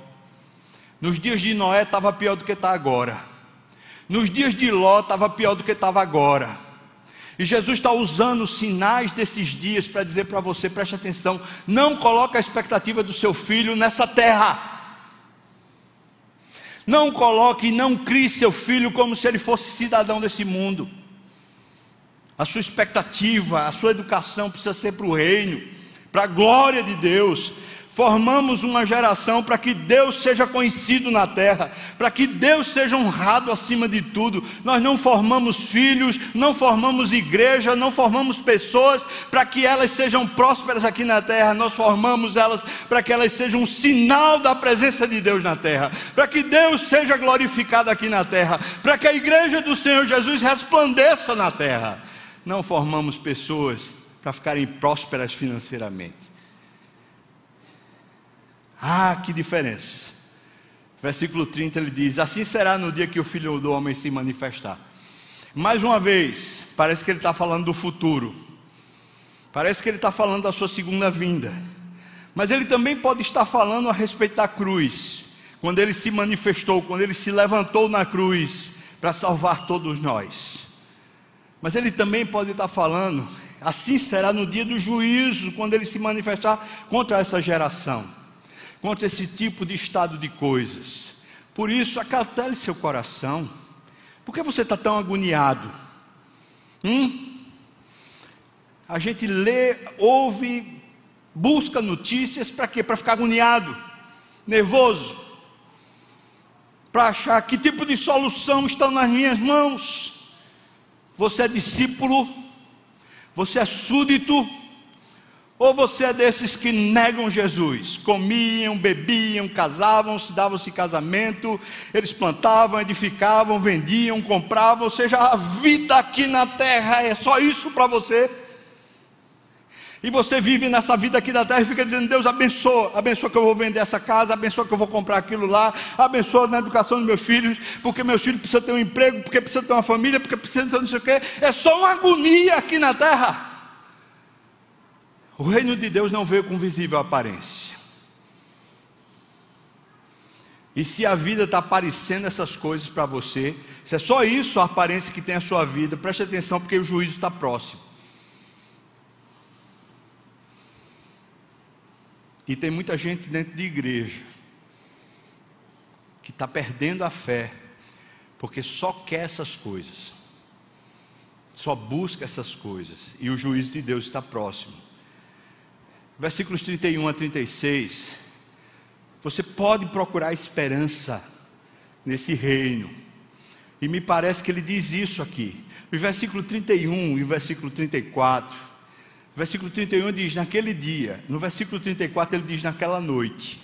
Nos dias de Noé estava pior do que está agora. Nos dias de Ló estava pior do que estava agora. E Jesus está usando os sinais desses dias para dizer para você: preste atenção, não coloque a expectativa do seu filho nessa terra. Não coloque e não crie seu filho como se ele fosse cidadão desse mundo. A sua expectativa, a sua educação precisa ser para o reino, para a glória de Deus. Formamos uma geração para que Deus seja conhecido na terra, para que Deus seja honrado acima de tudo. Nós não formamos filhos, não formamos igreja, não formamos pessoas para que elas sejam prósperas aqui na terra, nós formamos elas para que elas sejam um sinal da presença de Deus na terra, para que Deus seja glorificado aqui na terra, para que a igreja do Senhor Jesus resplandeça na terra. Não formamos pessoas para ficarem prósperas financeiramente. Ah, que diferença. Versículo 30 ele diz: Assim será no dia que o filho do homem se manifestar. Mais uma vez, parece que ele está falando do futuro. Parece que ele está falando da sua segunda vinda. Mas ele também pode estar falando a respeito da cruz. Quando ele se manifestou, quando ele se levantou na cruz para salvar todos nós. Mas ele também pode estar falando, assim será no dia do juízo, quando ele se manifestar contra essa geração contra esse tipo de estado de coisas. Por isso, acatele seu coração. Por que você está tão agoniado? Hum? A gente lê, ouve, busca notícias para quê? Para ficar agoniado, nervoso, para achar que tipo de solução está nas minhas mãos. Você é discípulo, você é súdito, ou você é desses que negam Jesus? Comiam, bebiam, casavam, se davam-se casamento, eles plantavam, edificavam, vendiam, compravam, ou seja, a vida aqui na terra é só isso para você? E você vive nessa vida aqui na terra e fica dizendo: Deus abençoa, abençoa que eu vou vender essa casa, abençoa que eu vou comprar aquilo lá, abençoa na educação dos meus filhos, porque meus filhos precisam ter um emprego, porque precisam ter uma família, porque precisam ter não sei o quê. É só uma agonia aqui na terra. O reino de Deus não veio com visível aparência. E se a vida está aparecendo essas coisas para você, se é só isso a aparência que tem a sua vida, preste atenção porque o juízo está próximo. E tem muita gente dentro de igreja que está perdendo a fé, porque só quer essas coisas, só busca essas coisas, e o juízo de Deus está próximo versículos 31 a 36, você pode procurar esperança nesse reino. E me parece que ele diz isso aqui. O versículo 31 e o versículo 34. O versículo 31 diz: naquele dia. No versículo 34 ele diz: naquela noite.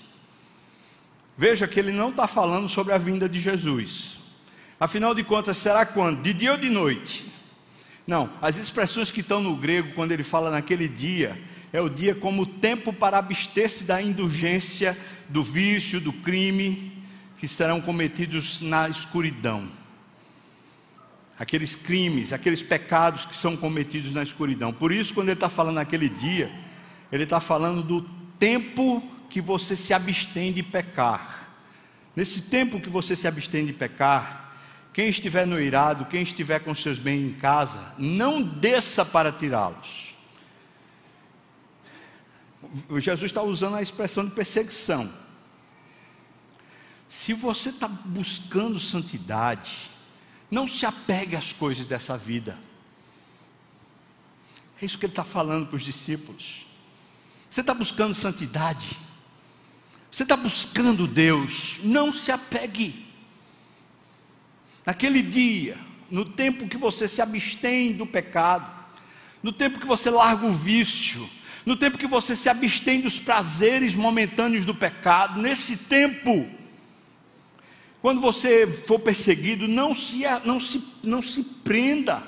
Veja que ele não está falando sobre a vinda de Jesus. Afinal de contas, será quando? De dia ou de noite? Não, as expressões que estão no grego, quando ele fala naquele dia, é o dia como tempo para abster-se da indulgência, do vício, do crime que serão cometidos na escuridão. Aqueles crimes, aqueles pecados que são cometidos na escuridão. Por isso, quando ele está falando naquele dia, ele está falando do tempo que você se abstém de pecar. Nesse tempo que você se abstém de pecar, quem estiver no irado, quem estiver com seus bens em casa, não desça para tirá-los Jesus está usando a expressão de perseguição. Se você está buscando santidade, não se apegue às coisas dessa vida. É isso que ele está falando para os discípulos. Você está buscando santidade, você está buscando Deus, não se apegue. Naquele dia, no tempo que você se abstém do pecado, no tempo que você larga o vício, no tempo que você se abstém dos prazeres momentâneos do pecado, nesse tempo, quando você for perseguido, não se, não se, não se prenda.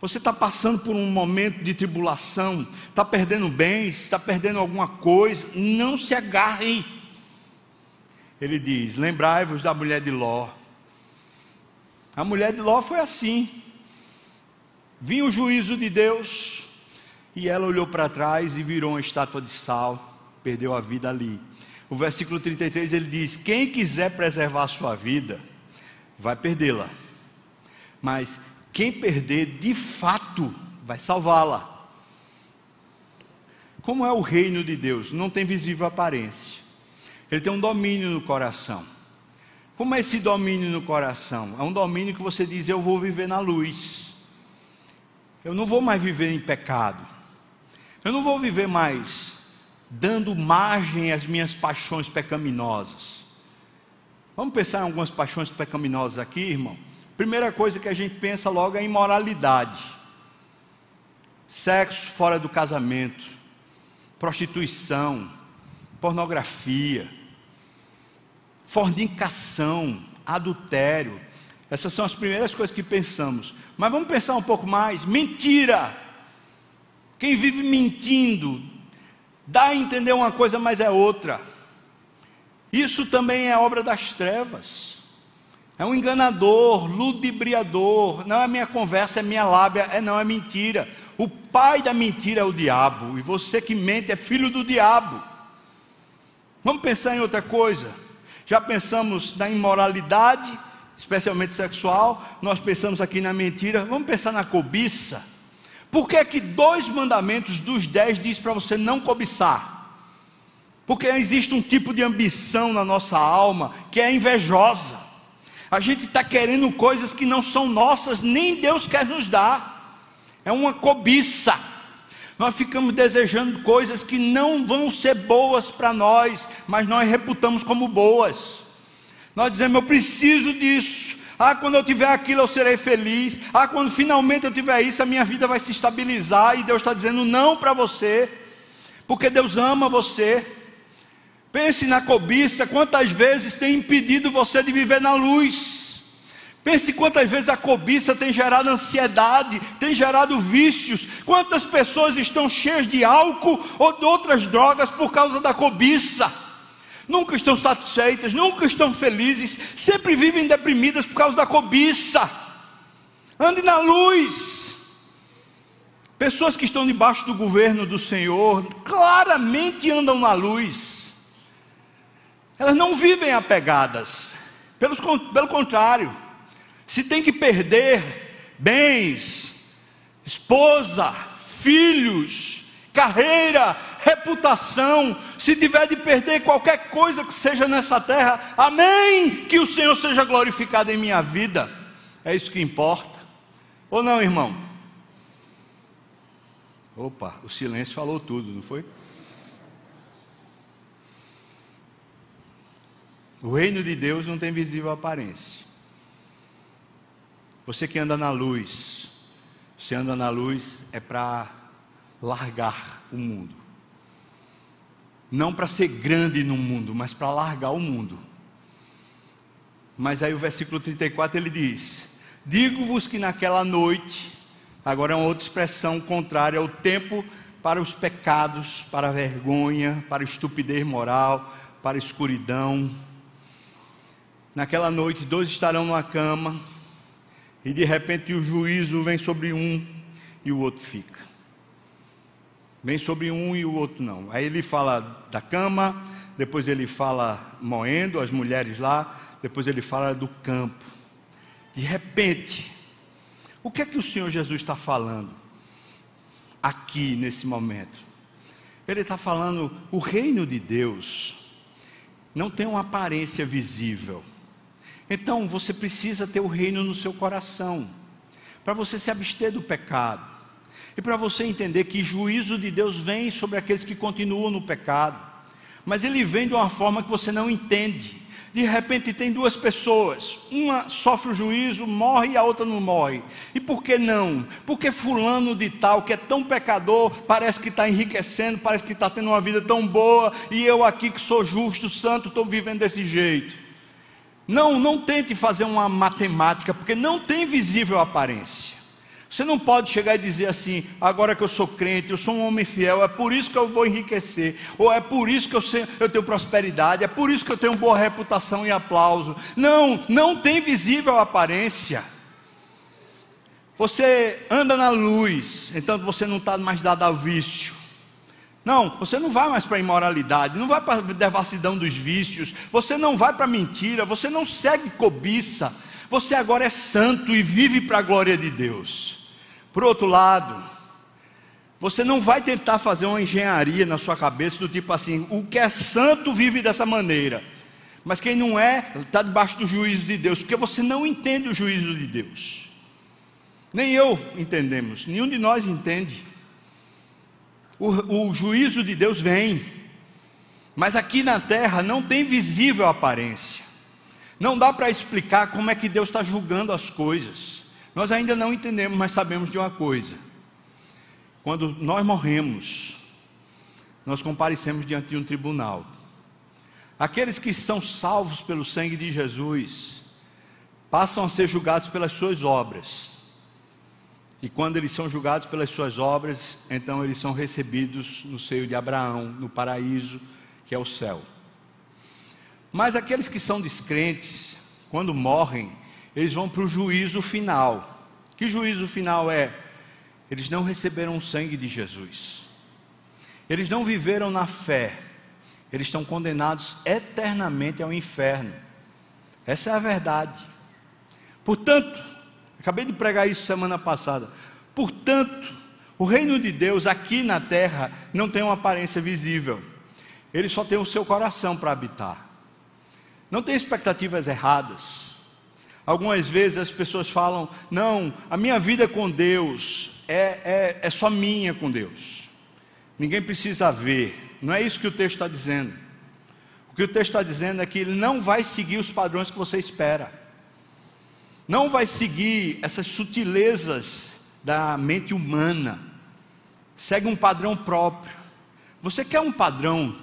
Você está passando por um momento de tribulação, está perdendo bens, está perdendo alguma coisa, não se agarre. Ele diz: Lembrai-vos da mulher de Ló. A mulher de Ló foi assim. Vinha o juízo de Deus, e ela olhou para trás e virou uma estátua de sal, perdeu a vida ali. O versículo 33 ele diz: Quem quiser preservar a sua vida, vai perdê-la. Mas quem perder, de fato, vai salvá-la. Como é o reino de Deus? Não tem visível aparência. Ele tem um domínio no coração. Como é esse domínio no coração? É um domínio que você diz: Eu vou viver na luz. Eu não vou mais viver em pecado. Eu não vou viver mais dando margem às minhas paixões pecaminosas. Vamos pensar em algumas paixões pecaminosas aqui, irmão? Primeira coisa que a gente pensa logo é imoralidade. Sexo fora do casamento, prostituição, pornografia, fornicação, adultério. Essas são as primeiras coisas que pensamos. Mas vamos pensar um pouco mais: mentira. Quem vive mentindo, dá a entender uma coisa, mas é outra. Isso também é obra das trevas. É um enganador, ludibriador. Não é minha conversa, é minha lábia, é não é mentira. O pai da mentira é o diabo, e você que mente é filho do diabo. Vamos pensar em outra coisa. Já pensamos na imoralidade, especialmente sexual, nós pensamos aqui na mentira, vamos pensar na cobiça. Por que é que dois mandamentos dos dez diz para você não cobiçar? Porque existe um tipo de ambição na nossa alma que é invejosa. A gente está querendo coisas que não são nossas, nem Deus quer nos dar. É uma cobiça. Nós ficamos desejando coisas que não vão ser boas para nós, mas nós reputamos como boas. Nós dizemos, eu preciso disso. Ah, quando eu tiver aquilo eu serei feliz. Ah, quando finalmente eu tiver isso, a minha vida vai se estabilizar. E Deus está dizendo não para você, porque Deus ama você. Pense na cobiça, quantas vezes tem impedido você de viver na luz. Pense quantas vezes a cobiça tem gerado ansiedade, tem gerado vícios. Quantas pessoas estão cheias de álcool ou de outras drogas por causa da cobiça. Nunca estão satisfeitas, nunca estão felizes, sempre vivem deprimidas por causa da cobiça. Ande na luz. Pessoas que estão debaixo do governo do Senhor claramente andam na luz elas não vivem apegadas, pelo, pelo contrário, se tem que perder bens, esposa, filhos, carreira, reputação, se tiver de perder qualquer coisa que seja nessa terra, amém, que o Senhor seja glorificado em minha vida, é isso que importa, ou não, irmão? Opa, o silêncio falou tudo, não foi? O reino de Deus não tem visível aparência. Você que anda na luz, você anda na luz é para largar o mundo. Não para ser grande no mundo, mas para largar o mundo. Mas aí o versículo 34 ele diz: Digo-vos que naquela noite, agora é uma outra expressão contrária ao tempo para os pecados, para a vergonha, para a estupidez moral, para a escuridão, Naquela noite, dois estarão numa cama, e de repente o juízo vem sobre um e o outro fica. Vem sobre um e o outro não. Aí ele fala da cama, depois ele fala moendo as mulheres lá, depois ele fala do campo. De repente, o que é que o Senhor Jesus está falando aqui nesse momento? Ele está falando, o reino de Deus não tem uma aparência visível. Então você precisa ter o reino no seu coração, para você se abster do pecado, e para você entender que juízo de Deus vem sobre aqueles que continuam no pecado, mas ele vem de uma forma que você não entende. De repente tem duas pessoas, uma sofre o juízo, morre e a outra não morre. E por que não? Porque fulano de tal, que é tão pecador, parece que está enriquecendo, parece que está tendo uma vida tão boa, e eu aqui que sou justo, santo, estou vivendo desse jeito. Não, não tente fazer uma matemática, porque não tem visível aparência. Você não pode chegar e dizer assim, agora que eu sou crente, eu sou um homem fiel, é por isso que eu vou enriquecer, ou é por isso que eu, sei, eu tenho prosperidade, é por isso que eu tenho boa reputação e aplauso. Não, não tem visível aparência. Você anda na luz, então você não está mais dado ao vício. Não, você não vai mais para a imoralidade, não vai para a devassidão dos vícios, você não vai para a mentira, você não segue cobiça, você agora é santo e vive para a glória de Deus. Por outro lado, você não vai tentar fazer uma engenharia na sua cabeça do tipo assim: o que é santo vive dessa maneira, mas quem não é, está debaixo do juízo de Deus, porque você não entende o juízo de Deus. Nem eu entendemos, nenhum de nós entende. O, o juízo de Deus vem, mas aqui na terra não tem visível aparência. Não dá para explicar como é que Deus está julgando as coisas. Nós ainda não entendemos, mas sabemos de uma coisa: quando nós morremos, nós comparecemos diante de um tribunal. Aqueles que são salvos pelo sangue de Jesus passam a ser julgados pelas suas obras. E quando eles são julgados pelas suas obras, então eles são recebidos no seio de Abraão, no paraíso, que é o céu. Mas aqueles que são descrentes, quando morrem, eles vão para o juízo final. Que juízo final é? Eles não receberam o sangue de Jesus. Eles não viveram na fé. Eles estão condenados eternamente ao inferno. Essa é a verdade. Portanto, acabei de pregar isso semana passada. Portanto, o reino de Deus aqui na terra não tem uma aparência visível. Ele só tem o seu coração para habitar. Não tem expectativas erradas. Algumas vezes as pessoas falam: não, a minha vida com Deus é, é, é só minha com Deus. Ninguém precisa ver. Não é isso que o texto está dizendo. O que o texto está dizendo é que ele não vai seguir os padrões que você espera. Não vai seguir essas sutilezas da mente humana. Segue um padrão próprio. Você quer um padrão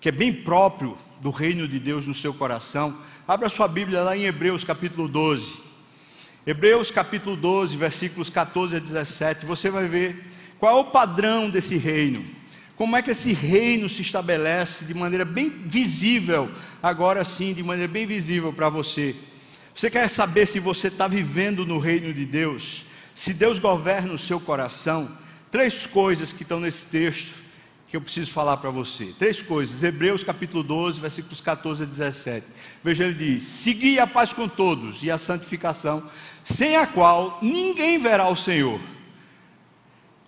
que é bem próprio do reino de Deus no seu coração, abra sua Bíblia lá em Hebreus capítulo 12. Hebreus capítulo 12, versículos 14 a 17, você vai ver qual é o padrão desse reino. Como é que esse reino se estabelece de maneira bem visível, agora sim, de maneira bem visível para você. Você quer saber se você está vivendo no reino de Deus? Se Deus governa o seu coração? Três coisas que estão nesse texto que eu preciso falar para você. Três coisas. Hebreus capítulo 12, versículos 14 a 17. Veja, ele diz: Segui a paz com todos e a santificação, sem a qual ninguém verá o Senhor.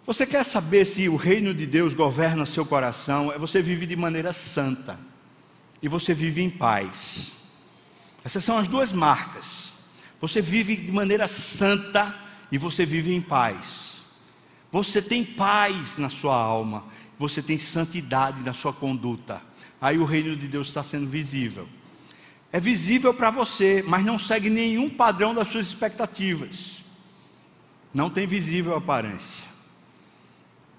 Você quer saber se o reino de Deus governa seu coração? É você vive de maneira santa e você vive em paz. Essas são as duas marcas. Você vive de maneira santa e você vive em paz. Você tem paz na sua alma você tem santidade na sua conduta. Aí o reino de Deus está sendo visível. É visível para você, mas não segue nenhum padrão das suas expectativas. Não tem visível aparência.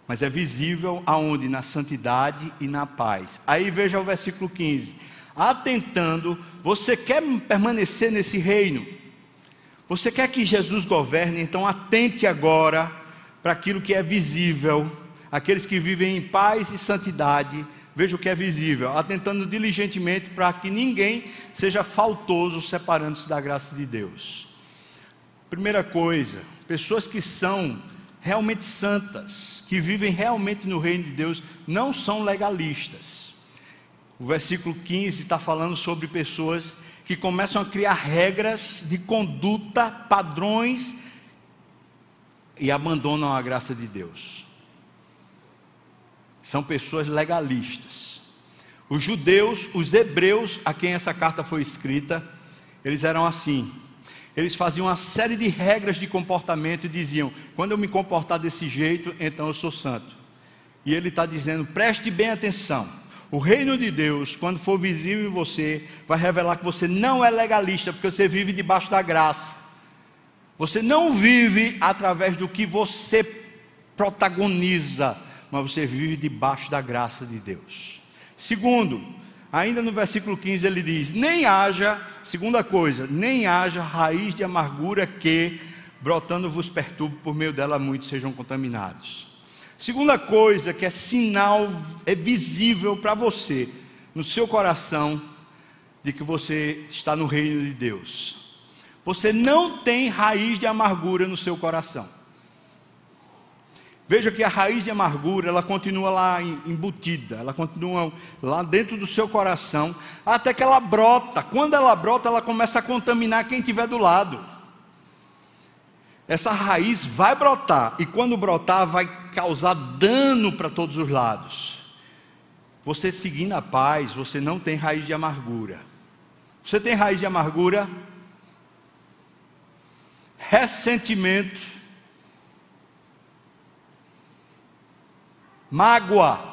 Mas é visível aonde? Na santidade e na paz. Aí veja o versículo 15. Atentando, você quer permanecer nesse reino? Você quer que Jesus governe? Então atente agora para aquilo que é visível aqueles que vivem em paz e santidade, veja o que é visível, atentando diligentemente para que ninguém seja faltoso separando-se da graça de Deus. Primeira coisa, pessoas que são realmente santas, que vivem realmente no reino de Deus, não são legalistas. O versículo 15 está falando sobre pessoas que começam a criar regras de conduta, padrões e abandonam a graça de Deus. São pessoas legalistas. Os judeus, os hebreus a quem essa carta foi escrita, eles eram assim. Eles faziam uma série de regras de comportamento e diziam: quando eu me comportar desse jeito, então eu sou santo. E ele está dizendo: preste bem atenção. O reino de Deus, quando for visível em você, vai revelar que você não é legalista, porque você vive debaixo da graça. Você não vive através do que você protagoniza, mas você vive debaixo da graça de Deus. Segundo, ainda no versículo 15 ele diz: Nem haja, segunda coisa, nem haja raiz de amargura que, brotando vos perturbe, por meio dela muitos sejam contaminados. Segunda coisa que é sinal, é visível para você, no seu coração, de que você está no reino de Deus. Você não tem raiz de amargura no seu coração. Veja que a raiz de amargura, ela continua lá embutida, ela continua lá dentro do seu coração, até que ela brota. Quando ela brota, ela começa a contaminar quem estiver do lado. Essa raiz vai brotar, e quando brotar, vai causar dano para todos os lados. Você seguindo a paz, você não tem raiz de amargura. Você tem raiz de amargura? Ressentimento mágoa.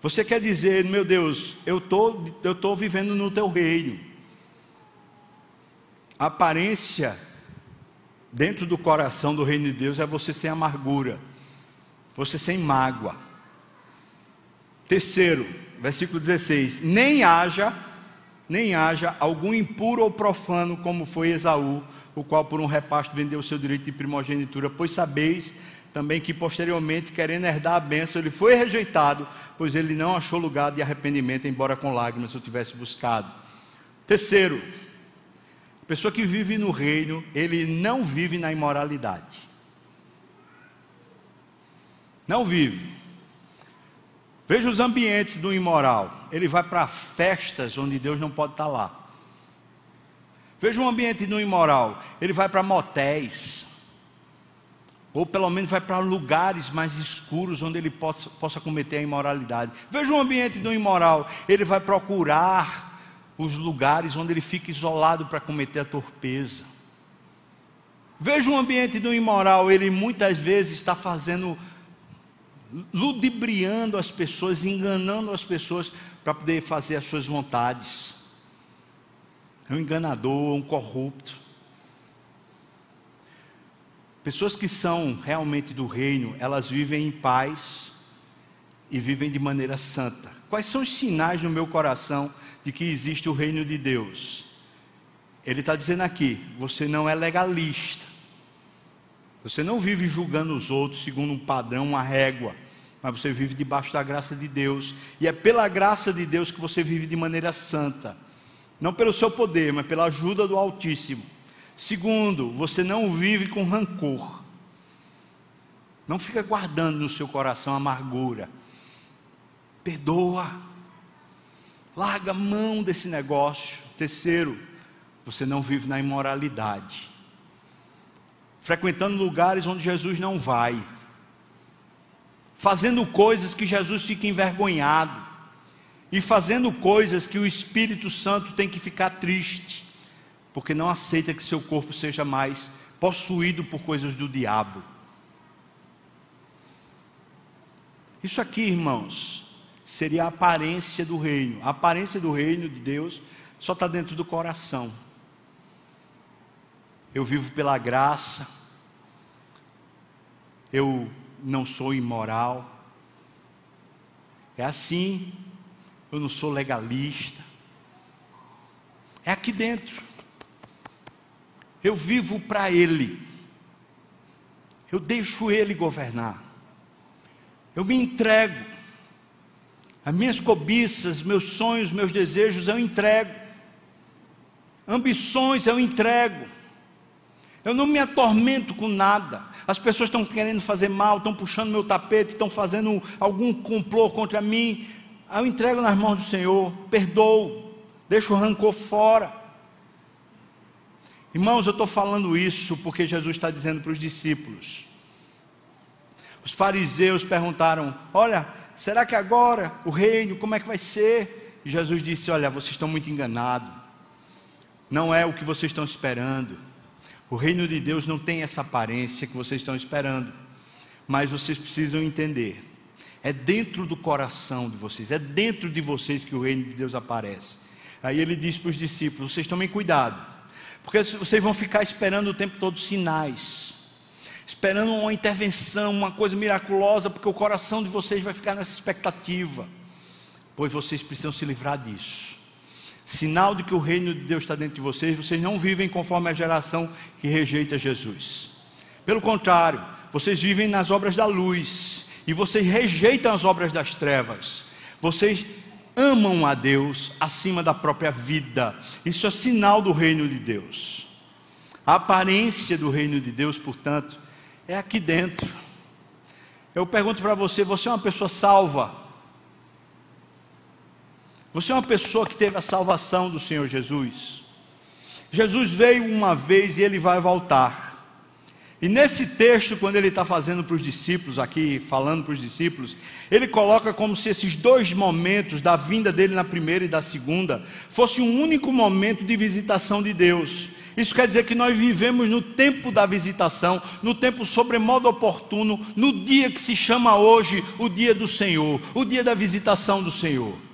Você quer dizer, meu Deus, eu tô, eu tô vivendo no teu reino. A aparência dentro do coração do reino de Deus é você sem amargura, você sem mágoa. Terceiro, versículo 16: nem haja, nem haja algum impuro ou profano, como foi Esaú, o qual por um repasto vendeu o seu direito de primogenitura, pois sabeis também que posteriormente, querendo herdar a bênção, ele foi rejeitado, pois ele não achou lugar de arrependimento, embora com lágrimas eu tivesse buscado. Terceiro, pessoa que vive no reino, ele não vive na imoralidade. Não vive. Veja os ambientes do imoral. Ele vai para festas onde Deus não pode estar lá. Veja um ambiente do imoral. Ele vai para motéis ou pelo menos vai para lugares mais escuros onde ele possa, possa cometer a imoralidade. Veja o ambiente do imoral, ele vai procurar os lugares onde ele fica isolado para cometer a torpeza. Veja o ambiente do imoral, ele muitas vezes está fazendo, ludibriando as pessoas, enganando as pessoas para poder fazer as suas vontades. É um enganador, um corrupto. Pessoas que são realmente do reino, elas vivem em paz e vivem de maneira santa. Quais são os sinais no meu coração de que existe o reino de Deus? Ele está dizendo aqui: você não é legalista, você não vive julgando os outros segundo um padrão, uma régua, mas você vive debaixo da graça de Deus, e é pela graça de Deus que você vive de maneira santa, não pelo seu poder, mas pela ajuda do Altíssimo. Segundo, você não vive com rancor. Não fica guardando no seu coração amargura. Perdoa. Larga mão desse negócio. Terceiro, você não vive na imoralidade. Frequentando lugares onde Jesus não vai. Fazendo coisas que Jesus fica envergonhado. E fazendo coisas que o Espírito Santo tem que ficar triste porque não aceita que seu corpo seja mais possuído por coisas do diabo. Isso aqui, irmãos, seria a aparência do reino. A aparência do reino de Deus só está dentro do coração. Eu vivo pela graça, eu não sou imoral. É assim, eu não sou legalista. É aqui dentro. Eu vivo para Ele. Eu deixo Ele governar. Eu me entrego. As minhas cobiças, meus sonhos, meus desejos eu entrego. Ambições eu entrego. Eu não me atormento com nada. As pessoas estão querendo fazer mal, estão puxando meu tapete, estão fazendo algum complô contra mim. Eu entrego nas mãos do Senhor, perdoo, deixo o rancor fora. Irmãos, eu estou falando isso porque Jesus está dizendo para os discípulos. Os fariseus perguntaram: Olha, será que agora o reino, como é que vai ser? E Jesus disse: Olha, vocês estão muito enganados. Não é o que vocês estão esperando. O reino de Deus não tem essa aparência que vocês estão esperando. Mas vocês precisam entender: é dentro do coração de vocês, é dentro de vocês que o reino de Deus aparece. Aí ele diz para os discípulos: Vocês tomem cuidado porque vocês vão ficar esperando o tempo todo sinais, esperando uma intervenção, uma coisa miraculosa, porque o coração de vocês vai ficar nessa expectativa. Pois vocês precisam se livrar disso. Sinal de que o reino de Deus está dentro de vocês, vocês não vivem conforme a geração que rejeita Jesus. Pelo contrário, vocês vivem nas obras da luz e vocês rejeitam as obras das trevas. Vocês amam a Deus acima da própria vida. Isso é sinal do reino de Deus. A aparência do reino de Deus, portanto, é aqui dentro. Eu pergunto para você: você é uma pessoa salva? Você é uma pessoa que teve a salvação do Senhor Jesus? Jesus veio uma vez e ele vai voltar. E nesse texto, quando ele está fazendo para os discípulos, aqui falando para os discípulos, ele coloca como se esses dois momentos, da vinda dele na primeira e da segunda, fosse um único momento de visitação de Deus. Isso quer dizer que nós vivemos no tempo da visitação, no tempo sobremodo oportuno, no dia que se chama hoje o dia do Senhor, o dia da visitação do Senhor.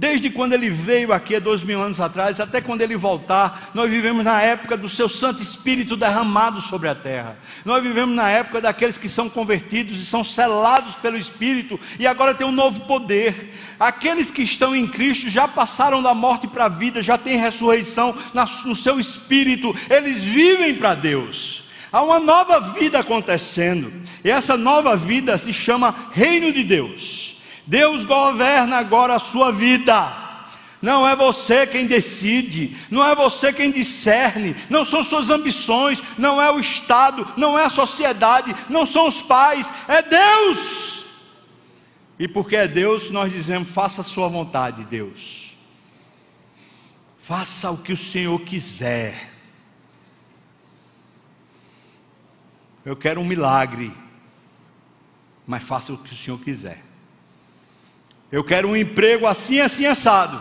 Desde quando ele veio aqui dois mil anos atrás, até quando ele voltar, nós vivemos na época do seu Santo Espírito derramado sobre a terra. Nós vivemos na época daqueles que são convertidos e são selados pelo Espírito e agora tem um novo poder. Aqueles que estão em Cristo já passaram da morte para a vida, já têm ressurreição no seu espírito, eles vivem para Deus. Há uma nova vida acontecendo, e essa nova vida se chama Reino de Deus. Deus governa agora a sua vida. Não é você quem decide, não é você quem discerne, não são suas ambições, não é o Estado, não é a sociedade, não são os pais, é Deus. E porque é Deus, nós dizemos: faça a sua vontade, Deus. Faça o que o Senhor quiser. Eu quero um milagre, mas faça o que o Senhor quiser. Eu quero um emprego assim, assim, assado.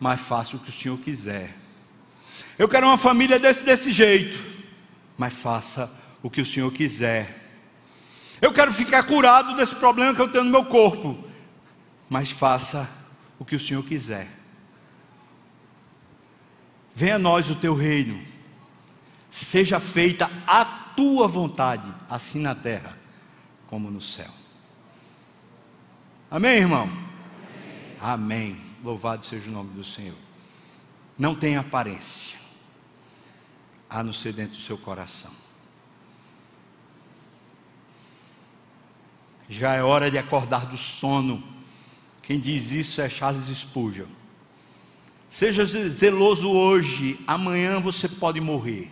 Mas faça o que o Senhor quiser. Eu quero uma família desse, desse jeito. Mas faça o que o Senhor quiser. Eu quero ficar curado desse problema que eu tenho no meu corpo. Mas faça o que o Senhor quiser. Venha a nós o teu reino. Seja feita a tua vontade, assim na terra como no céu. Amém, irmão? Amém. Amém. Louvado seja o nome do Senhor. Não tem aparência, a não ser dentro do seu coração. Já é hora de acordar do sono. Quem diz isso é Charles Spurgeon. Seja zeloso hoje, amanhã você pode morrer.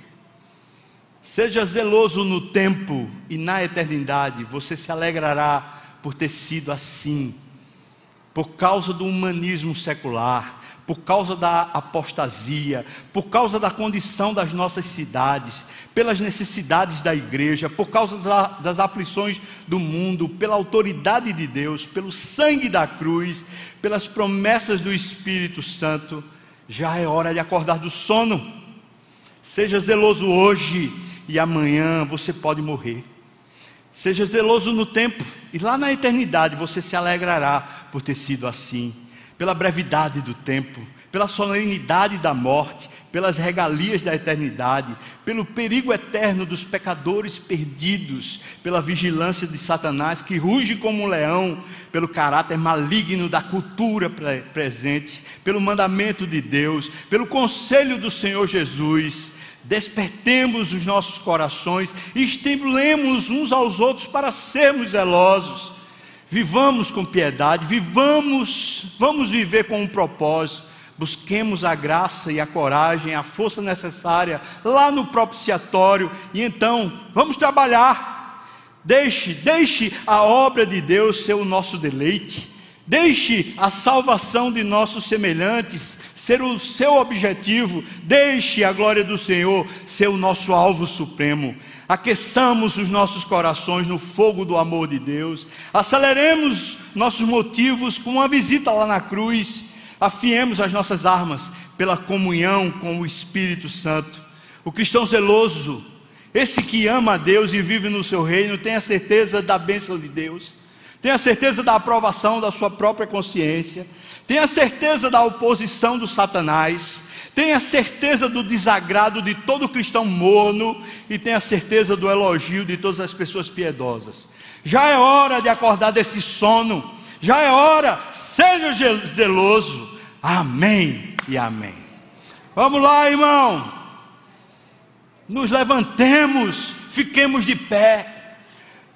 Seja zeloso no tempo e na eternidade, você se alegrará por ter sido assim, por causa do humanismo secular, por causa da apostasia, por causa da condição das nossas cidades, pelas necessidades da igreja, por causa das aflições do mundo, pela autoridade de Deus, pelo sangue da cruz, pelas promessas do Espírito Santo, já é hora de acordar do sono. Seja zeloso hoje e amanhã você pode morrer. Seja zeloso no tempo, e lá na eternidade você se alegrará por ter sido assim, pela brevidade do tempo, pela solenidade da morte, pelas regalias da eternidade, pelo perigo eterno dos pecadores perdidos, pela vigilância de Satanás que ruge como um leão, pelo caráter maligno da cultura presente, pelo mandamento de Deus, pelo conselho do Senhor Jesus despertemos os nossos corações estimulemos uns aos outros para sermos zelosos. Vivamos com piedade, vivamos, vamos viver com um propósito. Busquemos a graça e a coragem, a força necessária lá no propiciatório e então vamos trabalhar. Deixe, deixe a obra de Deus ser o nosso deleite. Deixe a salvação de nossos semelhantes ser o seu objetivo, deixe a glória do Senhor ser o nosso alvo supremo. Aqueçamos os nossos corações no fogo do amor de Deus, aceleremos nossos motivos com uma visita lá na cruz, afiemos as nossas armas pela comunhão com o Espírito Santo. O cristão zeloso, esse que ama a Deus e vive no seu reino, tem a certeza da bênção de Deus tenha certeza da aprovação da sua própria consciência, tenha certeza da oposição do Satanás, tenha certeza do desagrado de todo cristão morno e tenha certeza do elogio de todas as pessoas piedosas. Já é hora de acordar desse sono, já é hora, seja zeloso. Amém e amém. Vamos lá, irmão. Nos levantemos, fiquemos de pé.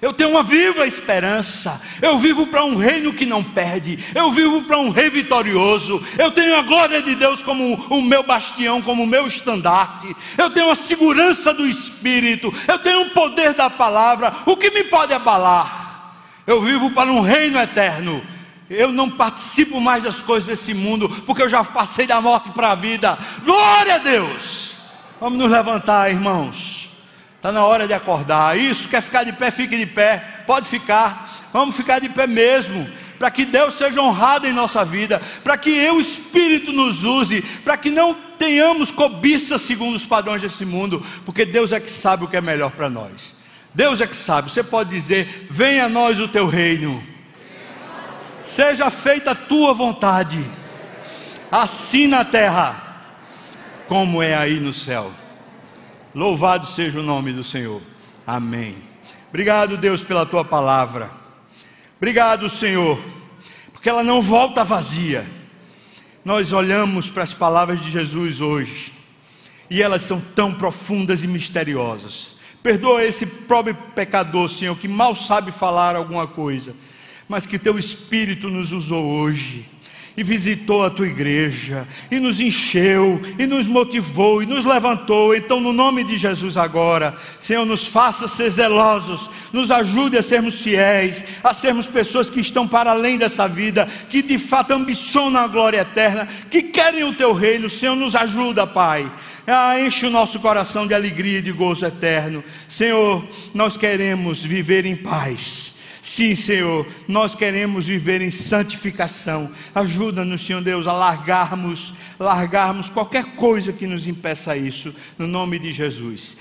Eu tenho uma viva esperança. Eu vivo para um reino que não perde. Eu vivo para um rei vitorioso. Eu tenho a glória de Deus como o meu bastião, como o meu estandarte. Eu tenho a segurança do Espírito. Eu tenho o poder da palavra. O que me pode abalar? Eu vivo para um reino eterno. Eu não participo mais das coisas desse mundo, porque eu já passei da morte para a vida. Glória a Deus! Vamos nos levantar, irmãos. Está na hora de acordar. Isso, quer ficar de pé, fique de pé. Pode ficar. Vamos ficar de pé mesmo. para que Deus seja honrado em nossa vida, para que eu, Espírito, nos use, para que não tenhamos cobiça segundo os padrões desse mundo, porque Deus é que sabe o que é melhor para nós. Deus é que sabe. Você pode dizer: Venha a nós o teu reino, seja feita a tua vontade, assim na terra, como é aí no céu. Louvado seja o nome do Senhor. Amém. Obrigado, Deus, pela tua palavra. Obrigado, Senhor, porque ela não volta vazia. Nós olhamos para as palavras de Jesus hoje e elas são tão profundas e misteriosas. Perdoa esse pobre pecador, Senhor, que mal sabe falar alguma coisa, mas que teu Espírito nos usou hoje e visitou a tua igreja, e nos encheu, e nos motivou, e nos levantou. Então, no nome de Jesus, agora, Senhor, nos faça ser zelosos, nos ajude a sermos fiéis, a sermos pessoas que estão para além dessa vida, que de fato ambicionam a glória eterna, que querem o teu reino. Senhor, nos ajuda, Pai. Ah, enche o nosso coração de alegria e de gozo eterno. Senhor, nós queremos viver em paz Sim, Senhor, nós queremos viver em santificação. Ajuda-nos, Senhor Deus, a largarmos, largarmos qualquer coisa que nos impeça isso, no nome de Jesus.